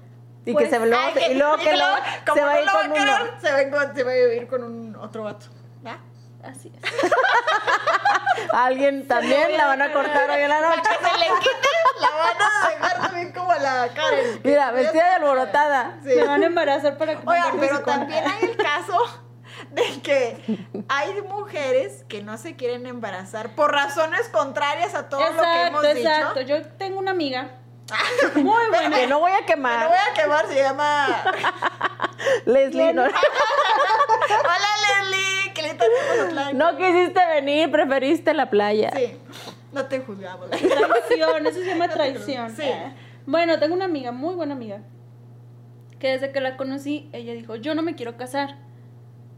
Speaker 2: Y
Speaker 3: Pues,
Speaker 2: que se, luego-
Speaker 1: Ay,
Speaker 2: y luego que
Speaker 1: luego,
Speaker 2: lo-
Speaker 1: como
Speaker 2: se va a
Speaker 1: no
Speaker 2: ir
Speaker 1: lo
Speaker 2: con
Speaker 1: a querer,
Speaker 2: uno.
Speaker 1: Se va, a con- se va a ir con un otro vato. ¿va?
Speaker 3: Así es.
Speaker 2: Alguien también la van a cortar hoy en la
Speaker 1: Para
Speaker 2: noche.
Speaker 1: que se le quite, la van a dejar también como a la Karen.
Speaker 2: Mira, vestida de alborotada.
Speaker 1: Sí.
Speaker 3: Se van a embarazar para que
Speaker 1: Oigan, pero también hay el caso de que hay mujeres que no se quieren embarazar por razones contrarias a todo lo que
Speaker 3: Exacto,
Speaker 1: hemos
Speaker 3: exacto.
Speaker 1: dicho.
Speaker 3: Yo tengo una amiga muy buena.
Speaker 2: Que no voy a quemar.
Speaker 1: lo voy a quemar, se llama.
Speaker 2: Leslie, no,
Speaker 1: Hola Leslie, que le
Speaker 2: no quisiste venir, preferiste la playa.
Speaker 1: Sí, no te juzgamos.
Speaker 3: Traición, eso se llama
Speaker 1: No te
Speaker 3: traición.
Speaker 1: Sí.
Speaker 3: Eh, Bueno, tengo una amiga, muy buena amiga, que desde que la conocí, ella dijo, yo no me quiero casar,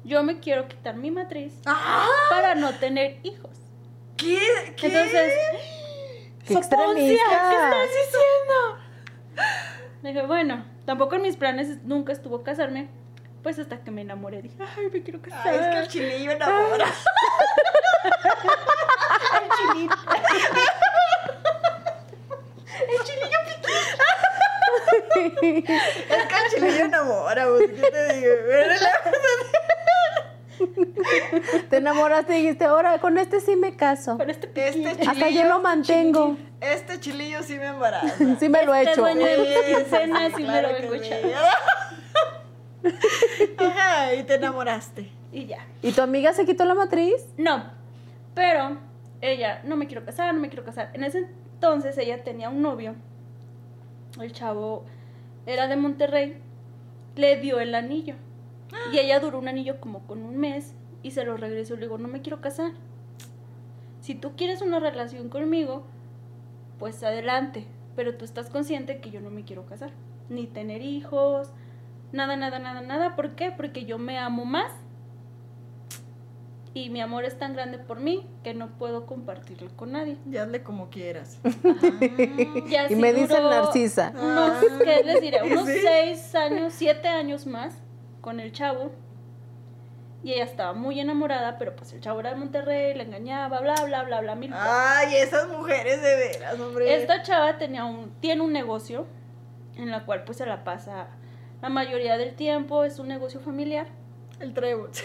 Speaker 3: yo me quiero quitar mi matriz
Speaker 1: ¡Ah!
Speaker 3: para no tener hijos.
Speaker 1: ¿Qué? ¿Qué?
Speaker 3: Entonces,
Speaker 2: ¡Qué
Speaker 3: ¿qué estás diciendo? Dije, bueno, tampoco en mis planes nunca estuvo casarme. Pues hasta que me enamoré, dije, ay, me quiero casar.
Speaker 1: Ay, es que el chilillo enamora.
Speaker 3: El chilito.
Speaker 1: Es que el chilillo enamora, pues, ¿qué te digo?
Speaker 2: Te enamoraste y dijiste, ahora con este sí me caso.
Speaker 3: Con este
Speaker 1: Este chilillo.
Speaker 2: Hasta yo lo mantengo.
Speaker 1: Este chilillo sí me embaraza.
Speaker 2: Sí me lo he
Speaker 3: Este
Speaker 2: hecho.
Speaker 3: dueño de mis
Speaker 1: Sí,
Speaker 3: quincenas
Speaker 1: sí,
Speaker 3: me lo.
Speaker 1: Ajá, y te enamoraste.
Speaker 3: Y ya.
Speaker 2: ¿Y tu amiga se quitó la matriz?
Speaker 3: No, pero ella, no me quiero casar, no me quiero casar. En ese entonces ella tenía un novio. El chavo era de Monterrey. Le dio el anillo. Y ella duró un anillo como con un mes y se lo regresó. Le digo, no me quiero casar. Si tú quieres una relación conmigo, pues adelante. Pero tú estás consciente que yo no me quiero casar. Ni tener hijos. Nada, nada, nada, nada. ¿Por qué? Porque yo me amo más y mi amor es tan grande por mí que no puedo compartirlo con nadie.
Speaker 1: Y hazle como quieras.
Speaker 3: Y, así
Speaker 2: Y me dicen Narcisa.
Speaker 3: Unos, ¿qué les diré? Unos
Speaker 1: Sí.
Speaker 3: seis años, siete años más con el chavo. Y ella estaba muy enamorada, pero pues el chavo era de Monterrey, le engañaba, bla, bla, bla, bla, mil cosas.
Speaker 1: Ay, esas mujeres de veras, hombre.
Speaker 3: Esta chava tenía un, tiene un negocio en la cual pues se la pasa la mayoría del tiempo, es un negocio familiar.
Speaker 1: El trébol.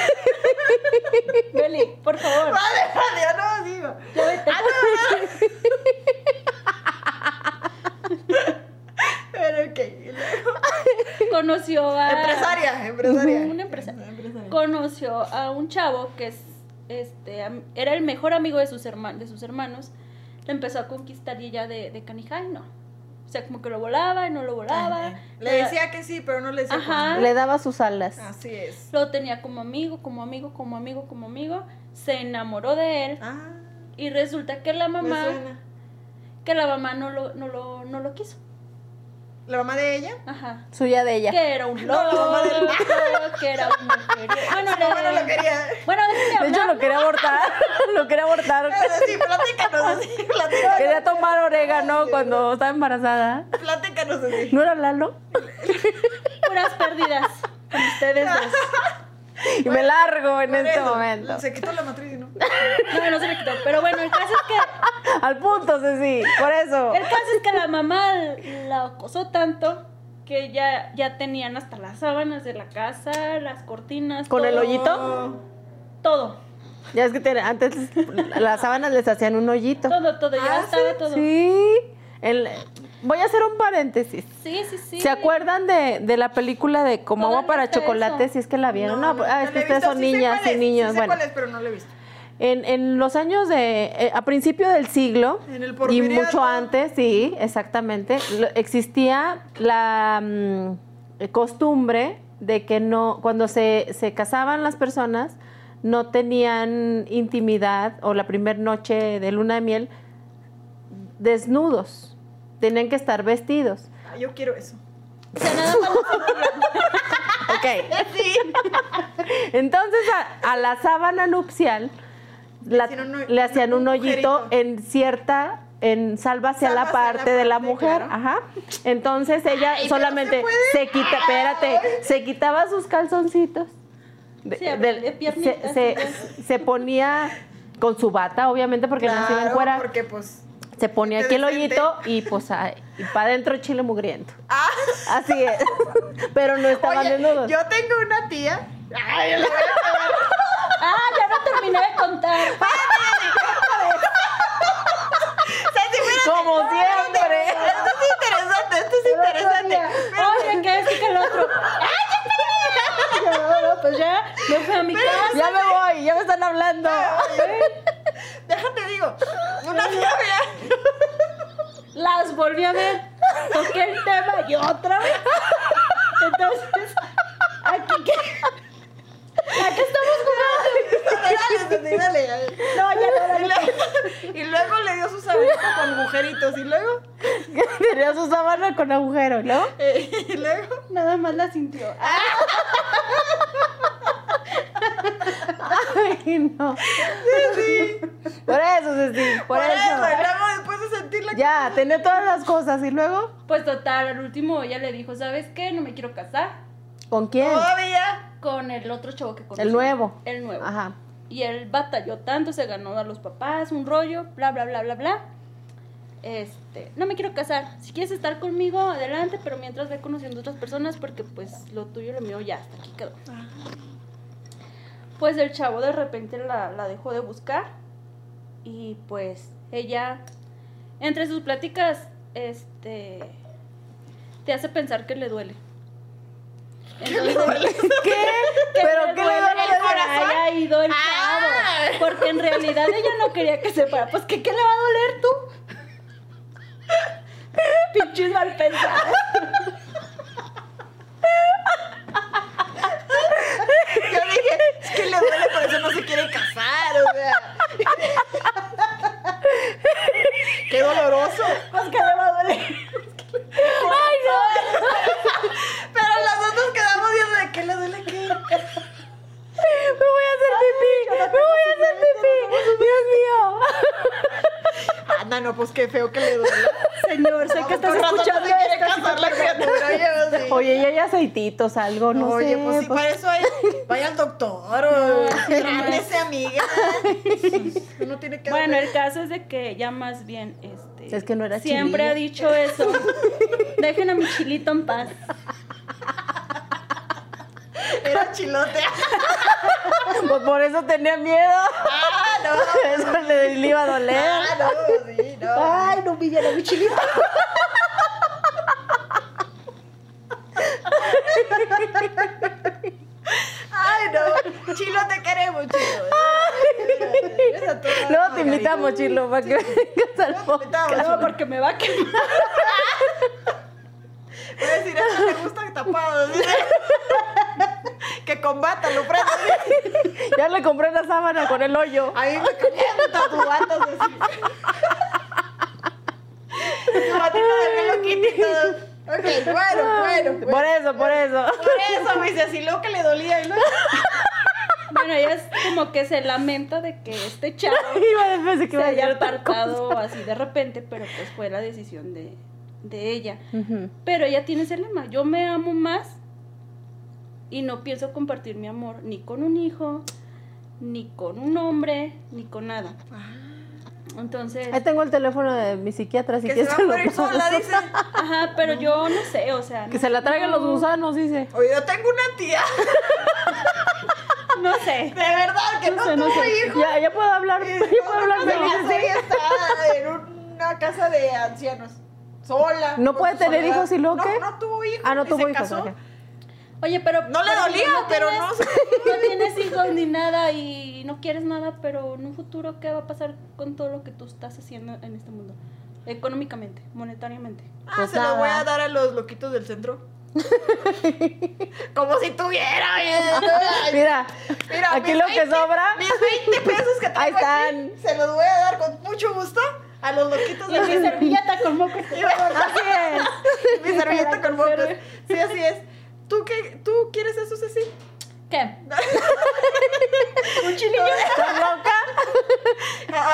Speaker 3: Beli, por favor.
Speaker 1: Vale, vale, ya no digo.
Speaker 3: ya vete.
Speaker 1: Pero ok. y luego-
Speaker 3: Conoció a...
Speaker 1: Empresaria, empresaria.
Speaker 3: Una empresaria.
Speaker 1: Empresaria.
Speaker 3: A un chavo que es este era el mejor amigo de sus hermanos de sus hermanos le empezó a conquistar y ella de, de canija y no o sea como que lo volaba y no lo volaba
Speaker 1: Ajá. Le decía que sí, pero no le decía
Speaker 3: Ajá.
Speaker 2: Le daba sus alas.
Speaker 1: Así es.
Speaker 3: lo tenía como amigo como amigo como amigo como amigo se enamoró de él
Speaker 1: Ah,
Speaker 3: y resulta que la
Speaker 1: me
Speaker 3: mamá
Speaker 1: suena.
Speaker 3: que la mamá no lo no lo no lo quiso
Speaker 1: ¿La mamá de ella?
Speaker 3: ajá
Speaker 2: Suya de ella.
Speaker 3: que era un
Speaker 1: No, la mamá del-
Speaker 3: loco que era un bueno
Speaker 1: no
Speaker 3: le-
Speaker 1: lo quería.
Speaker 3: bueno déjenme
Speaker 2: De hecho,
Speaker 3: hablar.
Speaker 2: lo quería abortar. lo quería abortar.
Speaker 1: Sí, platícanos así, platícanos.
Speaker 2: Quería tomar orégano cuando estaba embarazada.
Speaker 1: Platícanos así.
Speaker 2: ¿No era Lalo?
Speaker 3: puras pérdidas con ustedes dos
Speaker 2: Y me largo en este
Speaker 1: eso,
Speaker 2: momento.
Speaker 1: Se quitó la matriz, ¿no?
Speaker 3: No, no se le quitó. Pero bueno, el caso es que
Speaker 2: Al punto, Ceci. Por eso.
Speaker 3: el caso es que la mamá la acosó tanto que ya, ya tenían hasta las sábanas de la casa, las cortinas.
Speaker 2: ¿Con el hoyito?
Speaker 3: Todo,
Speaker 2: Ya es que te- antes las sábanas les hacían un hoyito.
Speaker 3: todo, todo, ya
Speaker 1: Ah,
Speaker 3: estaba todo.
Speaker 2: Sí. El- voy a hacer un paréntesis.
Speaker 3: sí, sí. sí.
Speaker 2: ¿Se acuerdan de, de la película de Como agua para chocolate?
Speaker 3: eso.
Speaker 2: Si es que la vieron. No, ah, es que ustedes son
Speaker 1: Sí
Speaker 2: niñas y niños.
Speaker 1: Sí sé
Speaker 2: bueno,
Speaker 1: cuál es, pero no la he visto.
Speaker 2: en, en los años de. eh, a principio del siglo.
Speaker 1: En el
Speaker 2: y mucho antes, sí, exactamente. existía la mm, costumbre de que no. Cuando se, se casaban las personas, no tenían intimidad o la primera noche de luna de miel desnudos. Tenían que estar vestidos.
Speaker 1: Ah, Yo quiero eso.
Speaker 3: O sea, nada más
Speaker 2: Ok. Entonces a, a la sábana nupcial la-
Speaker 1: un
Speaker 2: le hacían un
Speaker 1: un
Speaker 2: hoyito en cierta, en salva hacia
Speaker 1: Salva
Speaker 2: la parte de la mujer,
Speaker 1: claro.
Speaker 2: ajá. Entonces ella
Speaker 1: Ay,
Speaker 2: solamente
Speaker 1: ¿se
Speaker 2: se quita, espérate, se quitaba sus calzoncitos. de-
Speaker 3: de
Speaker 2: se, se- se ponía con su bata, obviamente, porque en
Speaker 1: Claro,
Speaker 2: fuera.
Speaker 1: porque pues...
Speaker 2: Se ponía aquí el hoyito y pues ahí- y para adentro chile mugriento.
Speaker 1: Ah,
Speaker 2: Así es. Pero no estaban
Speaker 1: oye,
Speaker 2: desnudos.
Speaker 1: yo tengo una tía... Ay, le voy a acabar.
Speaker 3: Ah, ya no terminé de contar.
Speaker 2: Como siempre.
Speaker 1: Esto es interesante, esto es interesante.
Speaker 3: Oye, que este que el otro. ¡Ay, ya No, no, pues ya me fui a mi casa.
Speaker 2: Ya me voy, ya me están hablando.
Speaker 1: Déjate digo, una tía mía...
Speaker 3: Las volví a ver. Toqué el tema y otra vez. Entonces, aquí que. Aquí estamos jugando.
Speaker 1: Dale, dale.
Speaker 3: No, ya no,
Speaker 1: luego, y luego le dio su sabanita con agujeritos y luego,
Speaker 2: Tenía su sábana con agujero, ¿no?
Speaker 1: eh, y luego,
Speaker 3: Nada más la sintió.
Speaker 2: No. Por eso, Ceci, por,
Speaker 1: Por eso,
Speaker 2: eso.
Speaker 1: después de sentirla.
Speaker 2: Ya, tener todas las cosas y luego,
Speaker 3: Pues total, al último ella le dijo, ¿sabes qué? No me quiero casar
Speaker 2: ¿con quién?
Speaker 1: Todavía.
Speaker 3: con el otro chavo que conocí.
Speaker 2: El nuevo.
Speaker 3: El nuevo.
Speaker 2: Ajá.
Speaker 3: Y él batalló tanto, se ganó a los papás, un rollo, bla, bla, bla, bla, bla. Este, no me quiero casar. Si quieres estar conmigo, adelante, pero mientras ve conociendo otras personas, porque pues lo tuyo y lo mío ya hasta aquí quedó. Pues el chavo de repente la, la dejó de buscar y pues ella, entre sus pláticas, este, te hace pensar que le duele. Entonces,
Speaker 2: ¿Qué? ¿Pero
Speaker 3: le
Speaker 2: qué le
Speaker 3: duele
Speaker 2: duele
Speaker 3: que
Speaker 2: el corazón?
Speaker 3: haya ido el
Speaker 1: Ah.
Speaker 3: chavo. Porque en realidad ella no quería que se fuera. Pues ¿qué, qué le va a doler tú? Pinches mal pensados.
Speaker 1: Que duele, por eso no se quiere casar, o sea. Qué doloroso.
Speaker 3: Pues ¿qué le va a doler?
Speaker 2: ¡Ay, no!
Speaker 1: Pero las dos nos quedamos viendo de qué le duele qué.
Speaker 2: ¡Me voy a hacer pipí! ¡Me voy a hacer pipí! ¡Dios mío!
Speaker 1: Anda, no, pues qué feo que le duele.
Speaker 3: Señor, sé que estás
Speaker 1: Con razón
Speaker 3: escuchando esto.
Speaker 1: casar la criatura, oye, sí.
Speaker 2: Oye, y hay aceititos, algo, no
Speaker 1: Oye,
Speaker 2: sé.
Speaker 1: pues sí,
Speaker 2: pues-
Speaker 1: para eso hay, vaya al doctor o amiga. Uno tiene que
Speaker 3: Bueno, el caso es de que ella más bien, este...
Speaker 2: Es que no era
Speaker 3: Siempre ha dicho eso. Dejen a mi chilito en paz.
Speaker 1: era chilote.
Speaker 2: Pues por eso tenía miedo.
Speaker 1: No.
Speaker 2: Eso le, le iba a doler.
Speaker 1: Ah, no, sí, no.
Speaker 3: Ay, no humillan a mi chilito.
Speaker 1: Ay, no. Chilo, te queremos, chilo. A
Speaker 2: Luego te invitamos, Chilo, para que vengas al podcast.
Speaker 1: invitamos.
Speaker 3: No, porque me va a quemar.
Speaker 1: Voy a decir, esto te gusta tapado. ¿sí? Que combátalo, prenda.
Speaker 2: Ya le compré la sábana con el hoyo.
Speaker 1: A mí me caen tatuatos así. Tu batita de Hello Kitty todo. Ok, bueno, bueno.
Speaker 2: Por eso, por eso.
Speaker 1: Por eso me dice así, luego que le dolía y luego.
Speaker 3: Bueno, ella es como que se lamenta de que este chavo
Speaker 2: Iba que
Speaker 3: se haya apartado así de repente, pero pues fue la decisión de, de ella. Pero ella tiene ese lema, yo me amo más y no pienso compartir mi amor ni con un hijo, ni con un hombre, ni con nada. Entonces,
Speaker 2: Ahí tengo el teléfono de mi psiquiatra, si
Speaker 1: Que se
Speaker 2: quieres
Speaker 1: va a
Speaker 2: te lo
Speaker 1: morir
Speaker 2: paso.
Speaker 1: sola, dice.
Speaker 3: ajá, pero yo no sé, o sea,
Speaker 2: Que
Speaker 3: no-
Speaker 2: se la traigan los
Speaker 3: no-
Speaker 2: gusanos, dice.
Speaker 1: Oye, yo tengo una tía.
Speaker 3: No sé.
Speaker 1: De verdad, que
Speaker 3: No
Speaker 1: no,
Speaker 3: sé, no
Speaker 1: tuvo
Speaker 3: sé.
Speaker 1: hijos.
Speaker 2: Ya, ya puedo hablar,
Speaker 1: Y
Speaker 2: ya puedo hablar
Speaker 1: no se
Speaker 2: feliz,
Speaker 1: y está en una casa de ancianos. Sola.
Speaker 2: ¿No puede tener
Speaker 1: soledad.
Speaker 2: hijos y luego
Speaker 1: no,
Speaker 2: qué?
Speaker 1: No tuvo hijos.
Speaker 2: Ah, no tuvo
Speaker 1: se
Speaker 2: hijos.
Speaker 1: casó.
Speaker 2: ok.
Speaker 3: Oye, pero
Speaker 1: No le
Speaker 3: pero
Speaker 1: dolía,
Speaker 3: no
Speaker 1: pero
Speaker 3: tienes-
Speaker 1: no sé.
Speaker 3: no tienes hijos ni nada y no quieres nada, pero en un futuro qué va a pasar con todo lo que tú estás haciendo en este mundo, económicamente, monetariamente.
Speaker 1: Ah,
Speaker 2: Pues
Speaker 1: se lo voy
Speaker 2: nada.
Speaker 1: a dar a los loquitos del centro. Como si tuviera.
Speaker 2: Mira,
Speaker 1: Mira,
Speaker 2: aquí lo que
Speaker 1: 20
Speaker 2: sobra.
Speaker 1: Mis 20 pesos que
Speaker 2: Ahí
Speaker 1: traigo
Speaker 2: están.
Speaker 1: aquí, se los voy a dar con mucho gusto a los loquitos
Speaker 3: Y
Speaker 1: del
Speaker 3: mi
Speaker 1: centro.
Speaker 3: servilleta con mocos.
Speaker 2: Así es.
Speaker 1: Mi servilleta con mocos. Sí, así es. ¿Tú, qué, ¿Tú quieres eso, Ceci?
Speaker 3: ¿Qué?
Speaker 1: ¿Un chilillo?
Speaker 2: ¿Estás loca?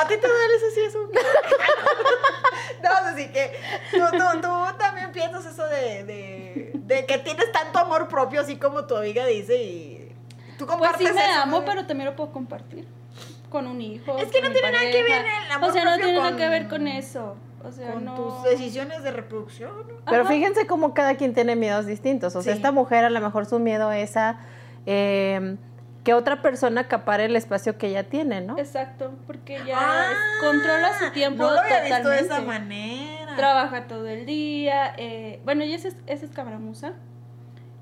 Speaker 1: ¿A, ti te duele Ceci eso? no, Ceci, que tú, tú, tú también piensas eso de, de, de que tienes tanto amor propio, así como tu amiga dice, y tú
Speaker 3: Pues
Speaker 1: compartes
Speaker 3: sí me
Speaker 1: eso,
Speaker 3: amo,
Speaker 1: ¿no?
Speaker 3: pero también lo puedo compartir con un hijo.
Speaker 1: Es que no tiene nada que ver el amor
Speaker 3: O sea, no
Speaker 1: propio
Speaker 3: tiene nada que ver con eso. O sea,
Speaker 1: con
Speaker 3: no.
Speaker 1: tus decisiones de reproducción, ¿no?
Speaker 2: Pero
Speaker 3: Ajá.
Speaker 2: fíjense cómo cada quien tiene miedos distintos. O sea,
Speaker 1: Sí.
Speaker 2: esta mujer a lo mejor su miedo es a eh, que otra persona acapare el espacio que ella tiene, ¿no?
Speaker 3: Exacto, porque ya
Speaker 1: Ah,
Speaker 3: controla su tiempo
Speaker 1: No lo había
Speaker 3: totalmente.
Speaker 1: visto de esa manera.
Speaker 3: Trabaja todo el día. eh, bueno, ella es, es escabramuza.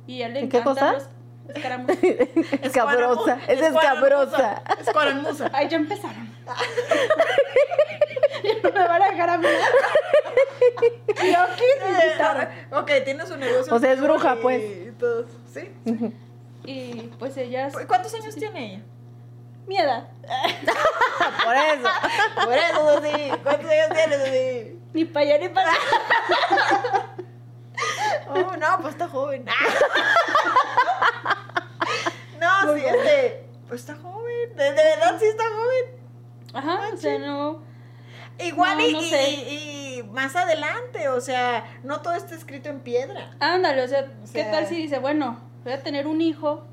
Speaker 3: Y a él le
Speaker 2: ¿Qué
Speaker 3: encantan
Speaker 2: cosa?
Speaker 3: los escaramuzas.
Speaker 2: Escabrosa, es escabrosa.
Speaker 1: Escuaramusa.
Speaker 3: Ay, ya empezaron. no me van a dejar hablar.
Speaker 1: Ok, tiene su negocio.
Speaker 2: O sea, es bruja,
Speaker 1: y
Speaker 2: pues.
Speaker 1: todo. ¿Sí?
Speaker 3: Y pues ella es
Speaker 1: ¿Cuántos años tiene ella?
Speaker 3: mi edad.
Speaker 2: Por eso.
Speaker 1: Por eso, sí. ¿Cuántos años tiene, sí?
Speaker 3: Ni para allá ni para acá.
Speaker 1: Oh, no, pues está joven. No, sí, este. Pues está joven, de, de verdad sí está joven.
Speaker 3: Ajá, o sea, no.
Speaker 1: Igual
Speaker 3: No,
Speaker 1: y,
Speaker 3: no
Speaker 1: y-
Speaker 3: sé.
Speaker 1: y- y más adelante, o sea, no todo está escrito en piedra.
Speaker 3: Ándale, o sea,
Speaker 1: O
Speaker 3: ¿qué tal si dice, bueno, voy a tener un hijo,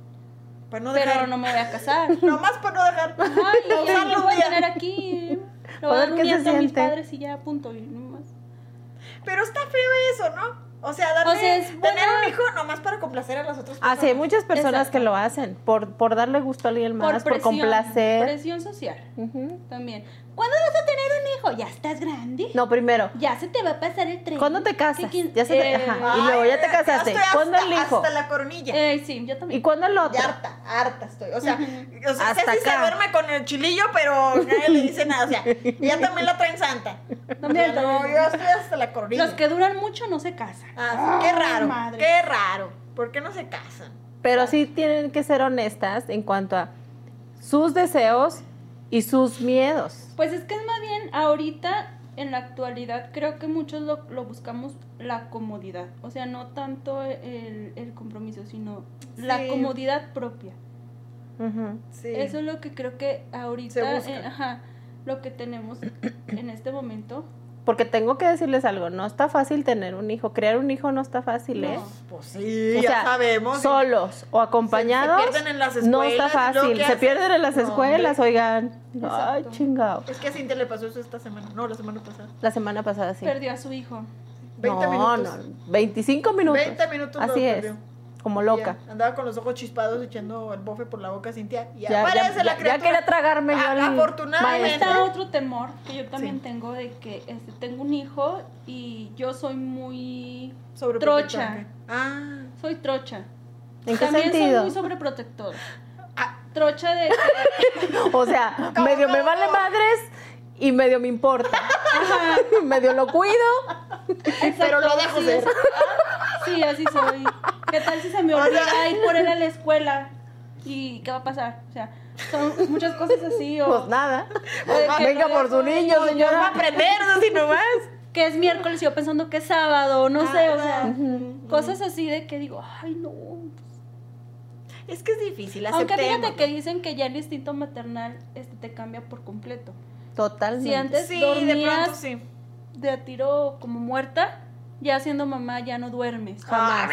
Speaker 1: Para no
Speaker 3: pero
Speaker 1: dejar.
Speaker 3: no me voy a casar?
Speaker 1: Nomás para no dejar.
Speaker 3: Ay,
Speaker 1: no
Speaker 3: lo voy a tener aquí. Lo voy a dar un nieto a mis padres y ya, punto. Y no más.
Speaker 1: Pero está feo eso, ¿no? O sea, darle,
Speaker 3: O sea, es
Speaker 1: tener
Speaker 3: buena-
Speaker 1: un hijo nomás para complacer a las otras
Speaker 2: Ah,
Speaker 1: personas.
Speaker 2: sí, hay muchas personas
Speaker 3: Exacto.
Speaker 2: que lo hacen por, por darle gusto a alguien más, por,
Speaker 3: presión,
Speaker 2: complacer.
Speaker 3: Presión social también. ¿Cuándo vas a tener un hijo? Ya estás grande.
Speaker 2: No, primero,
Speaker 3: Ya se te va a pasar el tren.
Speaker 2: ¿cuándo te casas?
Speaker 3: ¿Qué quien-
Speaker 2: Ya se te-
Speaker 3: Eh,
Speaker 2: ajá. Y luego ya te casaste.
Speaker 1: estoy
Speaker 2: ¿Cuándo
Speaker 1: hasta-
Speaker 2: el hijo?
Speaker 1: Hasta la coronilla.
Speaker 3: Eh, sí, yo también.
Speaker 2: ¿Y cuándo el
Speaker 1: Ya
Speaker 2: otro?
Speaker 1: harta, harta estoy. O sea, o sea
Speaker 2: Hasta
Speaker 1: Ceci se duerme con el chilillo, pero nadie le dice nada. O sea, ella también la traen santa.
Speaker 3: También,
Speaker 1: O sea, no,
Speaker 3: también.
Speaker 1: yo estoy hasta la coronilla.
Speaker 3: Los que duran mucho no se casan.
Speaker 1: Ah, qué
Speaker 3: Ay,
Speaker 1: raro,
Speaker 3: madre.
Speaker 1: qué raro. ¿Por qué no se casan?
Speaker 2: Pero sí tienen que ser honestas en cuanto a sus deseos y sus miedos.
Speaker 3: Pues es que es más bien ahorita, en la actualidad, creo que muchos lo, lo buscamos la comodidad. O sea, no tanto el, el compromiso, sino la comodidad propia.
Speaker 1: Sí.
Speaker 3: Eso es lo que creo que ahorita, eh, ajá, lo que tenemos en este momento.
Speaker 2: Porque tengo que decirles algo, no está fácil tener un hijo, crear un hijo no está fácil, ¿eh?
Speaker 3: No.
Speaker 1: Pues sí,
Speaker 2: O
Speaker 1: ya
Speaker 2: sea,
Speaker 1: sabemos.
Speaker 2: solos o acompañados.
Speaker 1: Se- se pierden en las
Speaker 2: no está
Speaker 1: escuelas, ¿y luego
Speaker 2: fácil, se pierden en las
Speaker 1: No,
Speaker 2: escuelas,
Speaker 1: hombre.
Speaker 2: oigan. Ay, chingado.
Speaker 1: Es que a Cintia le pasó eso esta semana. No, la semana pasada.
Speaker 2: La semana pasada sí.
Speaker 3: Perdió a su hijo.
Speaker 1: 20
Speaker 2: no,
Speaker 1: minutos.
Speaker 2: no, 25 minutos.
Speaker 1: 20 minutos lo
Speaker 2: Así es.
Speaker 1: perdió.
Speaker 2: Como loca.
Speaker 1: Ya, andaba con los ojos chispados echando el bofe por la boca a Cintia. Y
Speaker 2: Ya,
Speaker 1: aparece
Speaker 2: ya,
Speaker 1: la
Speaker 2: ya
Speaker 1: criatura.
Speaker 2: quería tragarme yo al
Speaker 1: afortunadamente.
Speaker 3: Está otro temor que yo también
Speaker 1: Sí.
Speaker 3: tengo de que este, tengo un hijo y yo soy muy
Speaker 1: Sobreprotectora,
Speaker 3: trocha.
Speaker 1: Ah.
Speaker 3: soy trocha.
Speaker 2: ¿En qué
Speaker 3: también
Speaker 2: sentido?
Speaker 3: soy muy sobreprotectora.
Speaker 1: Ah,
Speaker 3: Trocha de
Speaker 2: O sea, medio me vale madres y medio me importa. medio lo cuido.
Speaker 1: Pero lo dejo
Speaker 3: sí,
Speaker 1: ser.
Speaker 3: Sí, así soy. ¿Qué tal si se me
Speaker 1: O
Speaker 3: olvida
Speaker 1: sea-
Speaker 3: ir por él a la escuela? ¿Y qué va a pasar? O sea, son muchas cosas así. O,
Speaker 2: Pues nada.
Speaker 3: o de
Speaker 2: Venga por su niño,
Speaker 3: y yo-
Speaker 2: señora.
Speaker 1: va a aprender, así nomás.
Speaker 3: Que es miércoles y yo pensando que es sábado, no sé, o sea, cosas así de que digo, ay no.
Speaker 1: Es que es difícil,
Speaker 3: Aunque fíjate que dicen que ya el instinto maternal este, te cambia por completo.
Speaker 2: Totalmente.
Speaker 3: Si antes
Speaker 1: Sí, de
Speaker 3: dormías
Speaker 1: pronto sí.
Speaker 3: de a tiro como muerta, ya siendo mamá ya no duermes.
Speaker 2: Jamás.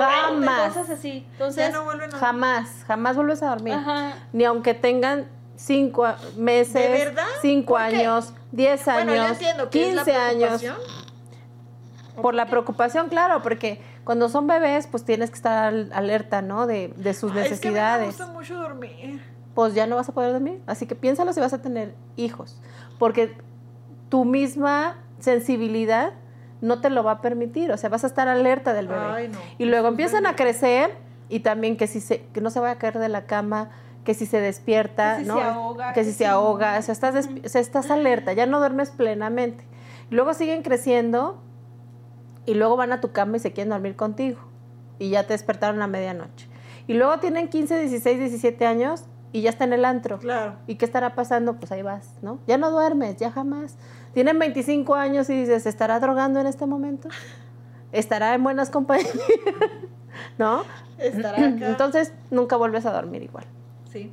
Speaker 1: Ah.
Speaker 2: Jamás.
Speaker 3: Cosas así.
Speaker 1: Ya
Speaker 3: Entonces,
Speaker 1: no vuelven a...
Speaker 2: Jamás, jamás vuelves a dormir.
Speaker 3: ajá.
Speaker 2: Ni aunque tengan cinco meses,
Speaker 1: ¿De verdad?
Speaker 2: cinco años, diez
Speaker 1: Bueno, yo
Speaker 2: años,
Speaker 1: entiendo es la
Speaker 2: 15 años.
Speaker 1: preocupación.
Speaker 2: Por la preocupación, claro, porque cuando son bebés, pues tienes que estar al- alerta, ¿no? De, de sus
Speaker 1: Ay, Es que a
Speaker 2: necesidades.
Speaker 1: mí me gusta mucho dormir.
Speaker 2: Pues ya no vas a poder dormir. Así que piénsalo si vas a tener hijos. Porque tu misma sensibilidad no te lo va a permitir. O sea, vas a estar alerta del bebé.
Speaker 1: Ay, no.
Speaker 2: Y luego empiezan a crecer y también que si se, que no se vaya a caer de la cama, que si se despierta,
Speaker 3: Que si
Speaker 2: ¿no?
Speaker 3: se ahoga,
Speaker 2: que si se ahoga, o sea, estás, o sea, estás alerta, ya no duermes plenamente. Luego siguen creciendo y luego van a tu cama y se quieren dormir contigo y ya te despertaron a medianoche. Y luego tienen 15, 16, 17 años y ya está en el antro.
Speaker 1: Claro.
Speaker 2: ¿Y qué estará pasando? Pues ahí vas, ¿no? Ya no duermes, ya jamás. Tienen 25 años y dices, ¿se estará drogando en este momento? ¿Estará en buenas compañías? ¿No?
Speaker 1: Estará acá.
Speaker 2: Entonces nunca vuelves a dormir igual.
Speaker 1: sí.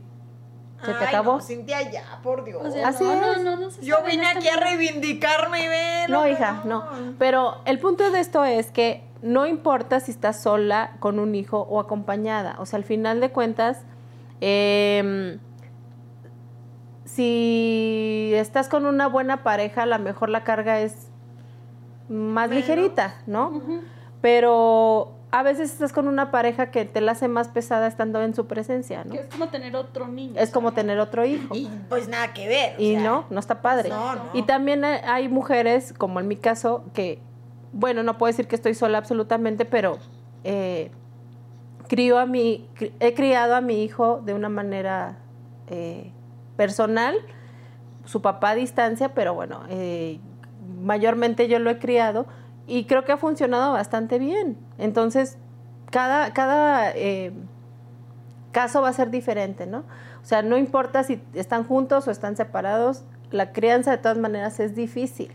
Speaker 2: ¿se te
Speaker 1: Ay,
Speaker 2: acabó?
Speaker 1: No, Cintia, ya, por Dios.
Speaker 3: O sea,
Speaker 2: Así
Speaker 3: no, no,
Speaker 2: es.
Speaker 3: no, no se
Speaker 1: Yo vine
Speaker 3: este
Speaker 1: aquí a reivindicarme y ve.
Speaker 2: No, hija, no. Pero el punto de esto es que no importa si estás sola con un hijo o acompañada. O sea, al final de cuentas, em, si estás con una buena pareja, a lo mejor la carga es más ligerita, ¿no? Pero a veces estás con una pareja que te la hace más pesada estando en su presencia, ¿no?
Speaker 3: Que es como tener otro niño.
Speaker 2: Es como tener otro hijo.
Speaker 1: Y pues nada que ver. o
Speaker 2: Y
Speaker 1: sea,
Speaker 2: no, no está padre.
Speaker 1: No, no.
Speaker 2: Y también hay- mujeres, como en mi caso, que, bueno, no puedo decir que estoy sola absolutamente, pero eh, crío a mi, he criado a mi hijo de una manera eh, personal, su papá a distancia, pero bueno, eh, mayormente yo lo he criado y creo que ha funcionado bastante bien. Entonces, cada, cada eh, caso va a ser diferente, ¿no? O sea, no importa si están juntos o están separados, la crianza de todas maneras es difícil.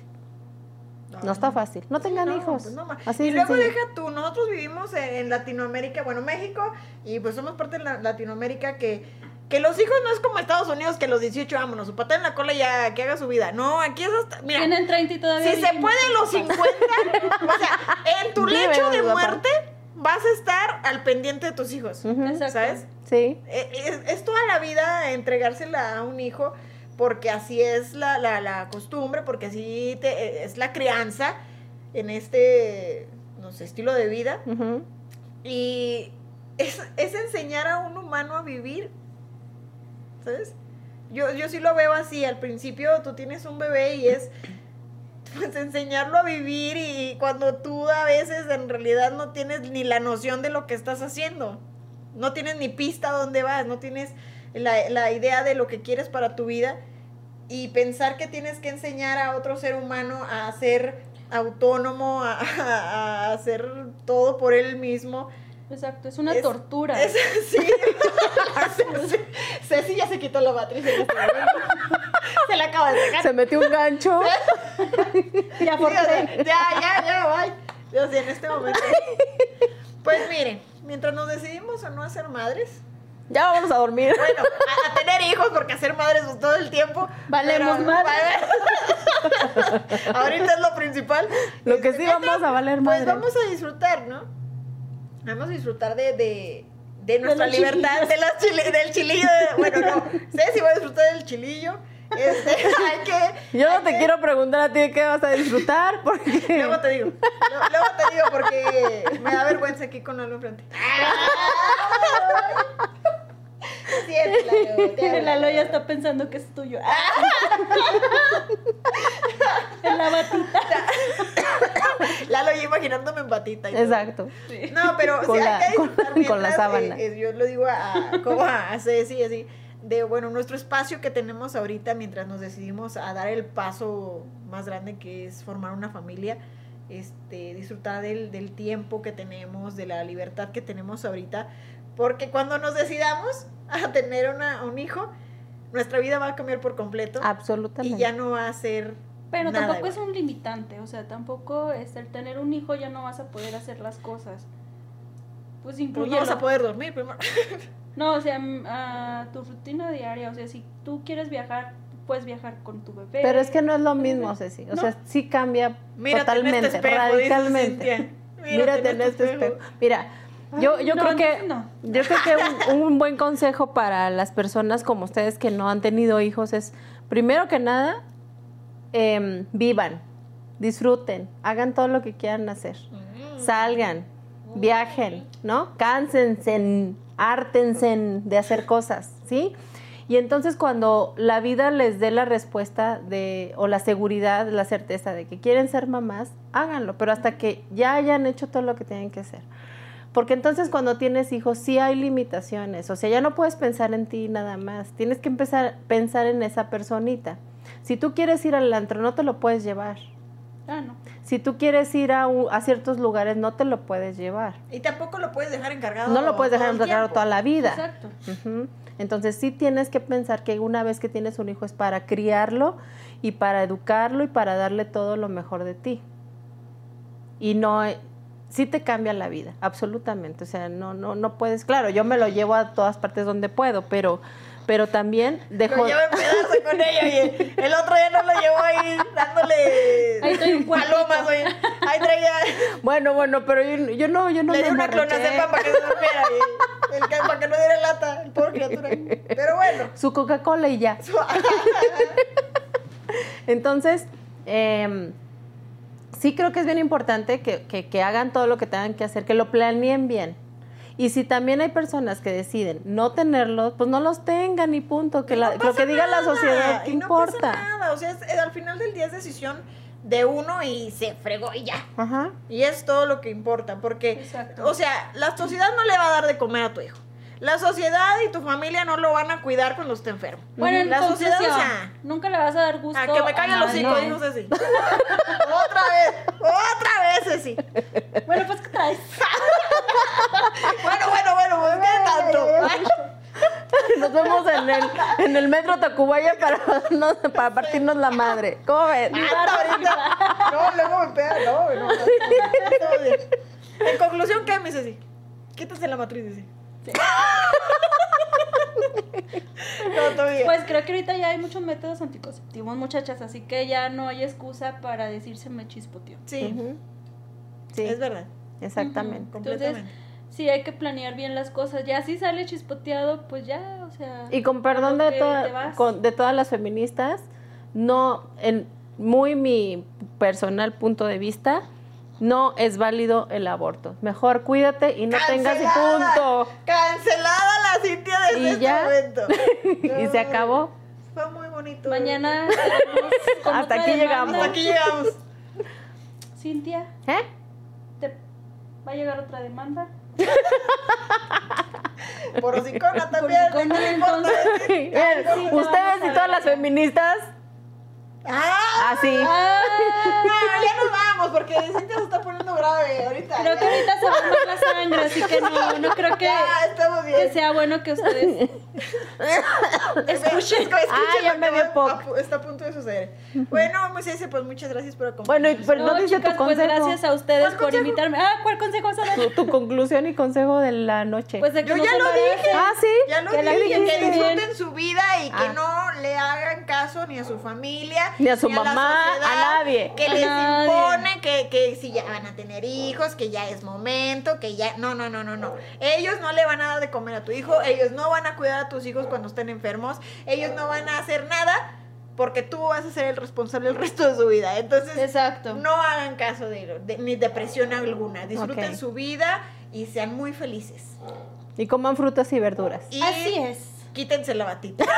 Speaker 2: No está fácil. No
Speaker 1: Sí,
Speaker 2: tengan
Speaker 1: no,
Speaker 2: hijos.
Speaker 1: pues no
Speaker 2: Así
Speaker 1: y luego deja tú, nosotros vivimos en, en Latinoamérica, bueno, México, y pues somos parte de la- Latinoamérica que Que los hijos no es como Estados Unidos que los 18 vámonos, su pata en la cola y ya que haga su vida. No, aquí es hasta. Mira,
Speaker 3: Tienen 30 y todavía.
Speaker 1: si se puede los 50, o sea, en tu lecho de muerte vas a estar al pendiente de tus hijos. ¿Sabes?
Speaker 2: Sí.
Speaker 1: Eh, Es, es toda la vida entregársela a un hijo porque así es la, la, la costumbre, porque así te- es la crianza en este no sé, estilo de vida. Y es, es enseñar a un humano a vivir. ¿Sabes? Yo, yo sí lo veo así. Al principio tú tienes un bebé y es pues enseñarlo a vivir y cuando tú a veces en realidad no tienes ni la noción de lo que estás haciendo. No tienes ni pista dónde vas, no tienes la, la idea de lo que quieres para tu vida y pensar que tienes que enseñar a otro ser humano a ser autónomo, a- a hacer todo por él mismo.
Speaker 3: Exacto, es una
Speaker 1: Es-
Speaker 3: tortura.
Speaker 1: Es sí. Ceci- ya se quitó la matriz en este momento. Se la acaba de sacar.
Speaker 2: Se metió un gancho.
Speaker 3: Ya, por
Speaker 1: ya, ya, ya, bye. Yo sí, en este momento. Pues miren, mientras nos decidimos a no hacer madres,
Speaker 2: Ya vamos a dormir.
Speaker 1: bueno, a, a tener hijos, porque hacer madres pues, todo el tiempo.
Speaker 3: Valemos
Speaker 1: pero-
Speaker 3: madre.
Speaker 1: Ahorita es lo principal.
Speaker 2: Lo que sí vamos a valer
Speaker 1: Pues
Speaker 2: madre.
Speaker 1: vamos a disfrutar, ¿no? Vamos a disfrutar de, de, de nuestra
Speaker 3: los
Speaker 1: libertad, de las chili- del chilillo. bueno, no, Ceci va a disfrutar del chilillo. Este, hay que.
Speaker 2: Yo no te
Speaker 1: que-
Speaker 2: quiero preguntar a ti de qué vas a disfrutar porque
Speaker 1: Luego te digo. Luego, luego te digo porque me da vergüenza aquí con algo enfrente. Te
Speaker 3: El. Lalo ya está pensando que es tuyo. en la batita.
Speaker 1: Lalo yo imaginándome en patita. y.
Speaker 2: Exacto.
Speaker 1: No, pero
Speaker 2: Con
Speaker 1: sí
Speaker 2: la-
Speaker 1: hay que
Speaker 2: con-
Speaker 1: disfrutar
Speaker 2: con la
Speaker 1: mientras,
Speaker 2: sábana.
Speaker 1: eh, eh, yo lo digo a, a- como a Ceci, así, de bueno, nuestro espacio que tenemos ahorita mientras nos decidimos a dar el paso más grande que es formar una familia, este, disfrutar del, del tiempo que tenemos, de la libertad que tenemos ahorita, porque cuando nos decidamos a tener una, un hijo, nuestra vida va a cambiar por completo
Speaker 2: Absolutamente.
Speaker 1: y ya no va a ser
Speaker 3: Pero
Speaker 1: nada
Speaker 3: tampoco es un limitante, o sea, tampoco es el tener un hijo ya no vas a poder hacer las cosas. Pues
Speaker 1: Pues
Speaker 3: incluye
Speaker 1: no vas a poder dormir primero.
Speaker 3: No, o sea, mm, tu rutina diaria, o sea, si tú quieres viajar, puedes viajar con tu bebé.
Speaker 2: Pero es que no es lo mismo, Ceci. O
Speaker 3: No.
Speaker 2: sea, sí cambia
Speaker 1: Mírate en
Speaker 2: totalmente,
Speaker 1: este espejo,
Speaker 2: radicalmente.
Speaker 1: Cintia.
Speaker 2: Mírate en este espejo. Mira, yo, yo
Speaker 3: no,
Speaker 2: creo que
Speaker 3: no.
Speaker 2: yo creo que un, un buen consejo para las personas como ustedes que no han tenido hijos es, primero que nada, em, vivan, disfruten, hagan todo lo que quieran hacer, salgan, viajen, ¿no? Cánsense, hártense de hacer cosas, ¿sí? Y entonces cuando la vida les dé la respuesta de, o la seguridad, la certeza de que quieren ser mamás, háganlo, pero hasta que ya hayan hecho todo lo que tienen que hacer. Porque entonces cuando tienes hijos sí hay limitaciones, o sea, ya no puedes pensar en ti nada más, tienes que empezar a pensar en esa personita. Si tú quieres ir al antro, no te lo puedes llevar.
Speaker 3: Ah, no.
Speaker 2: Si tú quieres ir a, a ciertos lugares, no te lo puedes llevar.
Speaker 1: Y tampoco lo puedes dejar encargado.
Speaker 2: No lo puedes dejar encargado toda la vida.
Speaker 3: Exacto.
Speaker 2: Entonces sí tienes que pensar que una vez que tienes un hijo es para criarlo y para educarlo y para darle todo lo mejor de ti. Y no, sí te cambia la vida, absolutamente. O sea, no, no, no puedes, claro, yo me lo llevo a todas partes donde puedo, pero, pero también dejo...
Speaker 1: Lo llevo en pedazo con ella y el, otro día no lo llevó ahí dándole
Speaker 3: Ahí un
Speaker 1: palomas, oye. Ahí traía,
Speaker 2: Bueno, bueno, pero yo, yo no, yo no
Speaker 1: le di una clonazepam para que se durmiera y el que, para que no diera lata, el pobre criatura. Pero bueno.
Speaker 2: Su Coca-Cola y ya. Entonces, eh, sí creo que es bien importante que, que- que hagan todo lo que tengan que hacer, que lo planeen bien. Y si también hay personas que deciden no tenerlos, pues no los tengan y punto. Que
Speaker 1: Y
Speaker 2: la-
Speaker 1: no
Speaker 2: lo que diga la sociedad, ¿qué
Speaker 1: y no
Speaker 2: importa?
Speaker 1: pasa nada, o sea, es- al final del día es decisión de uno y se fregó y ya.
Speaker 2: Ajá.
Speaker 1: Y es todo lo que importa, porque,
Speaker 3: Exacto.
Speaker 1: o sea, la sociedad no le va a dar de comer a tu hijo. La sociedad y tu familia no lo van a cuidar cuando esté enfermo.
Speaker 3: Bueno, en
Speaker 1: la sociedad, o sea,
Speaker 3: nunca le vas a dar gusto
Speaker 1: a que me caigan los hijos, dijo Ceci. otra vez, otra vez, Ceci.
Speaker 3: Bueno, pues, ¿qué traes?
Speaker 1: Bueno, bueno, bueno, pues qué tanto.
Speaker 2: Nos vemos en el, en el metro Tacubaya para, para partirnos la madre. ¿Cómo ves?
Speaker 1: hasta ahorita. No, luego me pega, no, no. En conclusión, ¿qué, mi Ceci? Quítase la matriz, dice. No, todavía.
Speaker 3: Pues creo que ahorita ya hay muchos métodos anticonceptivos, muchachas, así que ya no hay excusa para decirse me chispoteó.
Speaker 1: sí.
Speaker 2: Sí,
Speaker 1: es verdad.
Speaker 2: exactamente.
Speaker 1: Completamente.
Speaker 3: Entonces, sí hay que planear bien las cosas. Ya si sale chispoteado, pues ya, o sea.
Speaker 2: Y con perdón de, toda- con- de todas las feministas, no, en muy mi personal punto de vista, no es válido el aborto. Mejor cuídate y no tengas y
Speaker 1: Cancelada.
Speaker 2: punto.
Speaker 1: Cancelada la Cintia desde
Speaker 2: Y
Speaker 1: este
Speaker 2: ya.
Speaker 1: momento.
Speaker 2: y se acabó.
Speaker 1: Fue muy bonito.
Speaker 3: Mañana.
Speaker 2: Hasta aquí
Speaker 3: demanda.
Speaker 2: llegamos.
Speaker 1: Hasta aquí llegamos.
Speaker 3: Cintia,
Speaker 2: ¿Eh?
Speaker 3: ¿te va a llegar otra demanda?
Speaker 1: Por hocicona también.
Speaker 3: entonces.
Speaker 2: Ustedes y todas las feministas,
Speaker 1: ¡Ah!
Speaker 2: así.
Speaker 3: Ah,
Speaker 1: No, ya nos vamos porque Cintia se está poniendo grave ahorita.
Speaker 3: creo que ahorita se va a la sangre, así que no, no creo que,
Speaker 1: Ya, estamos bien.
Speaker 3: que sea bueno que ustedes
Speaker 1: Escuchen,
Speaker 2: Ah, ya me dio poco.
Speaker 1: Está a punto de suceder. Bueno, Moisés, pues muchas gracias por
Speaker 2: Bueno, y
Speaker 1: acompañarnos.
Speaker 2: pero no,
Speaker 3: No,
Speaker 2: dice
Speaker 3: chicas,
Speaker 2: tu
Speaker 3: pues gracias a ustedes
Speaker 1: ¿Cuál
Speaker 3: por
Speaker 1: consejo?
Speaker 3: invitarme. Ah, ¿cuál consejo vas a dar?
Speaker 2: Tu, tu conclusión y consejo de la noche.
Speaker 3: Pues de que
Speaker 1: Yo
Speaker 3: no
Speaker 1: ya
Speaker 3: se
Speaker 1: lo dije.
Speaker 2: ah, sí.
Speaker 1: Ya lo
Speaker 3: que
Speaker 1: dije, disfruten su vida y que
Speaker 2: Ah.
Speaker 1: no le hagan caso ni a su familia,
Speaker 2: Ni a su mamá, a
Speaker 1: sociedad,
Speaker 2: nadie.
Speaker 1: Que
Speaker 3: A
Speaker 1: les
Speaker 3: nadie.
Speaker 1: impone que, que si ya van a tener hijos, que ya es momento, que ya. No, no, no, no, no. Ellos no le van a dar de comer a tu hijo, ellos no van a cuidar a tus hijos cuando estén enfermos, ellos no van a hacer nada porque tú vas a ser el responsable el resto de su vida. Entonces,
Speaker 3: Exacto.
Speaker 1: no hagan caso de, de- ni depresión alguna. Disfruten su vida y sean muy felices.
Speaker 2: Y coman frutas y verduras.
Speaker 1: Y
Speaker 3: Así es.
Speaker 1: Quítense la batita.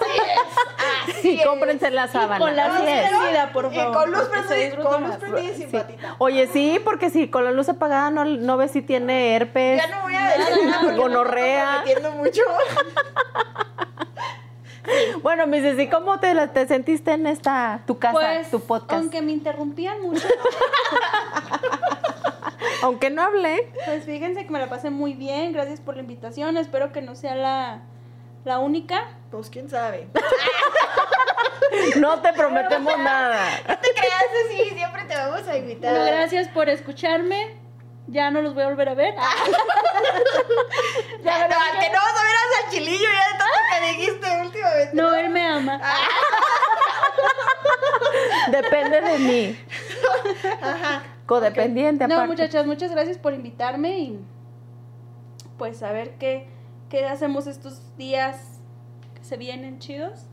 Speaker 1: Así es. Así
Speaker 2: Y cómprense la sábana.
Speaker 3: con la luz
Speaker 2: es.
Speaker 3: prendida, por
Speaker 1: Y
Speaker 3: favor.
Speaker 1: con luz prendida, con luz prendida y sin
Speaker 2: Sí.
Speaker 1: batita.
Speaker 2: Oye, sí, porque si con la luz apagada no, no ves si tiene herpes.
Speaker 1: Ya no voy a decir nada me
Speaker 2: Gonorrea.
Speaker 1: estoy comprometiendo mucho.
Speaker 2: Bueno, mi Ceci, ¿cómo te, te sentiste en esta, tu casa,
Speaker 3: Pues,
Speaker 2: tu podcast?
Speaker 3: aunque me interrumpían mucho,
Speaker 2: Aunque no hablé.
Speaker 3: pues fíjense que me la pasé muy bien. Gracias por la invitación. Espero que no sea la, la única.
Speaker 1: Pues quién sabe.
Speaker 2: No te prometemos nada.
Speaker 1: No te creas así, siempre te vamos a invitar.
Speaker 3: Gracias por escucharme. Ya no los voy a volver a ver.
Speaker 1: Ya, no, que no vas a ver a Salchilillo ya de tanto que dijiste últimamente.
Speaker 3: No, él me ama.
Speaker 2: Depende de mí.
Speaker 1: Ajá.
Speaker 2: Codependiente,
Speaker 3: No,
Speaker 2: aparte.
Speaker 3: muchachas, muchas gracias por invitarme y pues a ver qué, qué hacemos estos días que se vienen chidos.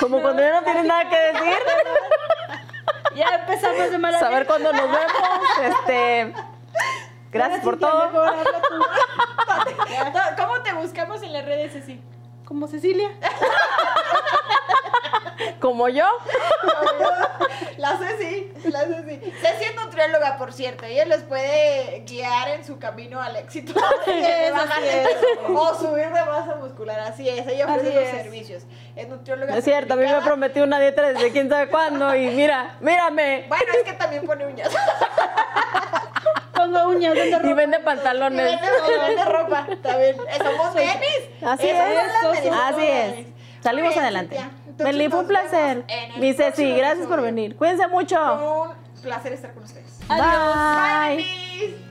Speaker 2: Como cuando ya no tienes nada que decir.
Speaker 3: Ya empezamos de mala
Speaker 2: Saber cuándo nos vemos. Este. Gracias por todo.
Speaker 1: ¿Cómo te buscamos en las redes así?
Speaker 3: Como Cecilia.
Speaker 2: Como yo.
Speaker 1: La Ceci, la Ceci. Ceci es nutrióloga, por cierto. Ella les puede guiar en su camino al éxito.
Speaker 3: Es,
Speaker 1: bajar o subir de masa muscular. Así es, ella ofrece los servicios. Es nutrióloga.
Speaker 2: Es cierto, a mí me prometió una dieta desde quién sabe cuándo. Y mira, mírame.
Speaker 1: Bueno, es que también pone uñas.
Speaker 3: Pongo uñas
Speaker 2: Y vende pantalones.
Speaker 1: vende, y vende ropa. También. Somos memes.
Speaker 2: Así es. Así es. Salimos adelante. Meli, fue un placer. Ceci,
Speaker 1: próximo
Speaker 2: gracias por venir. Cuídense mucho.
Speaker 1: Un placer estar con ustedes.
Speaker 3: Adiós.
Speaker 2: Bye.
Speaker 1: Bye.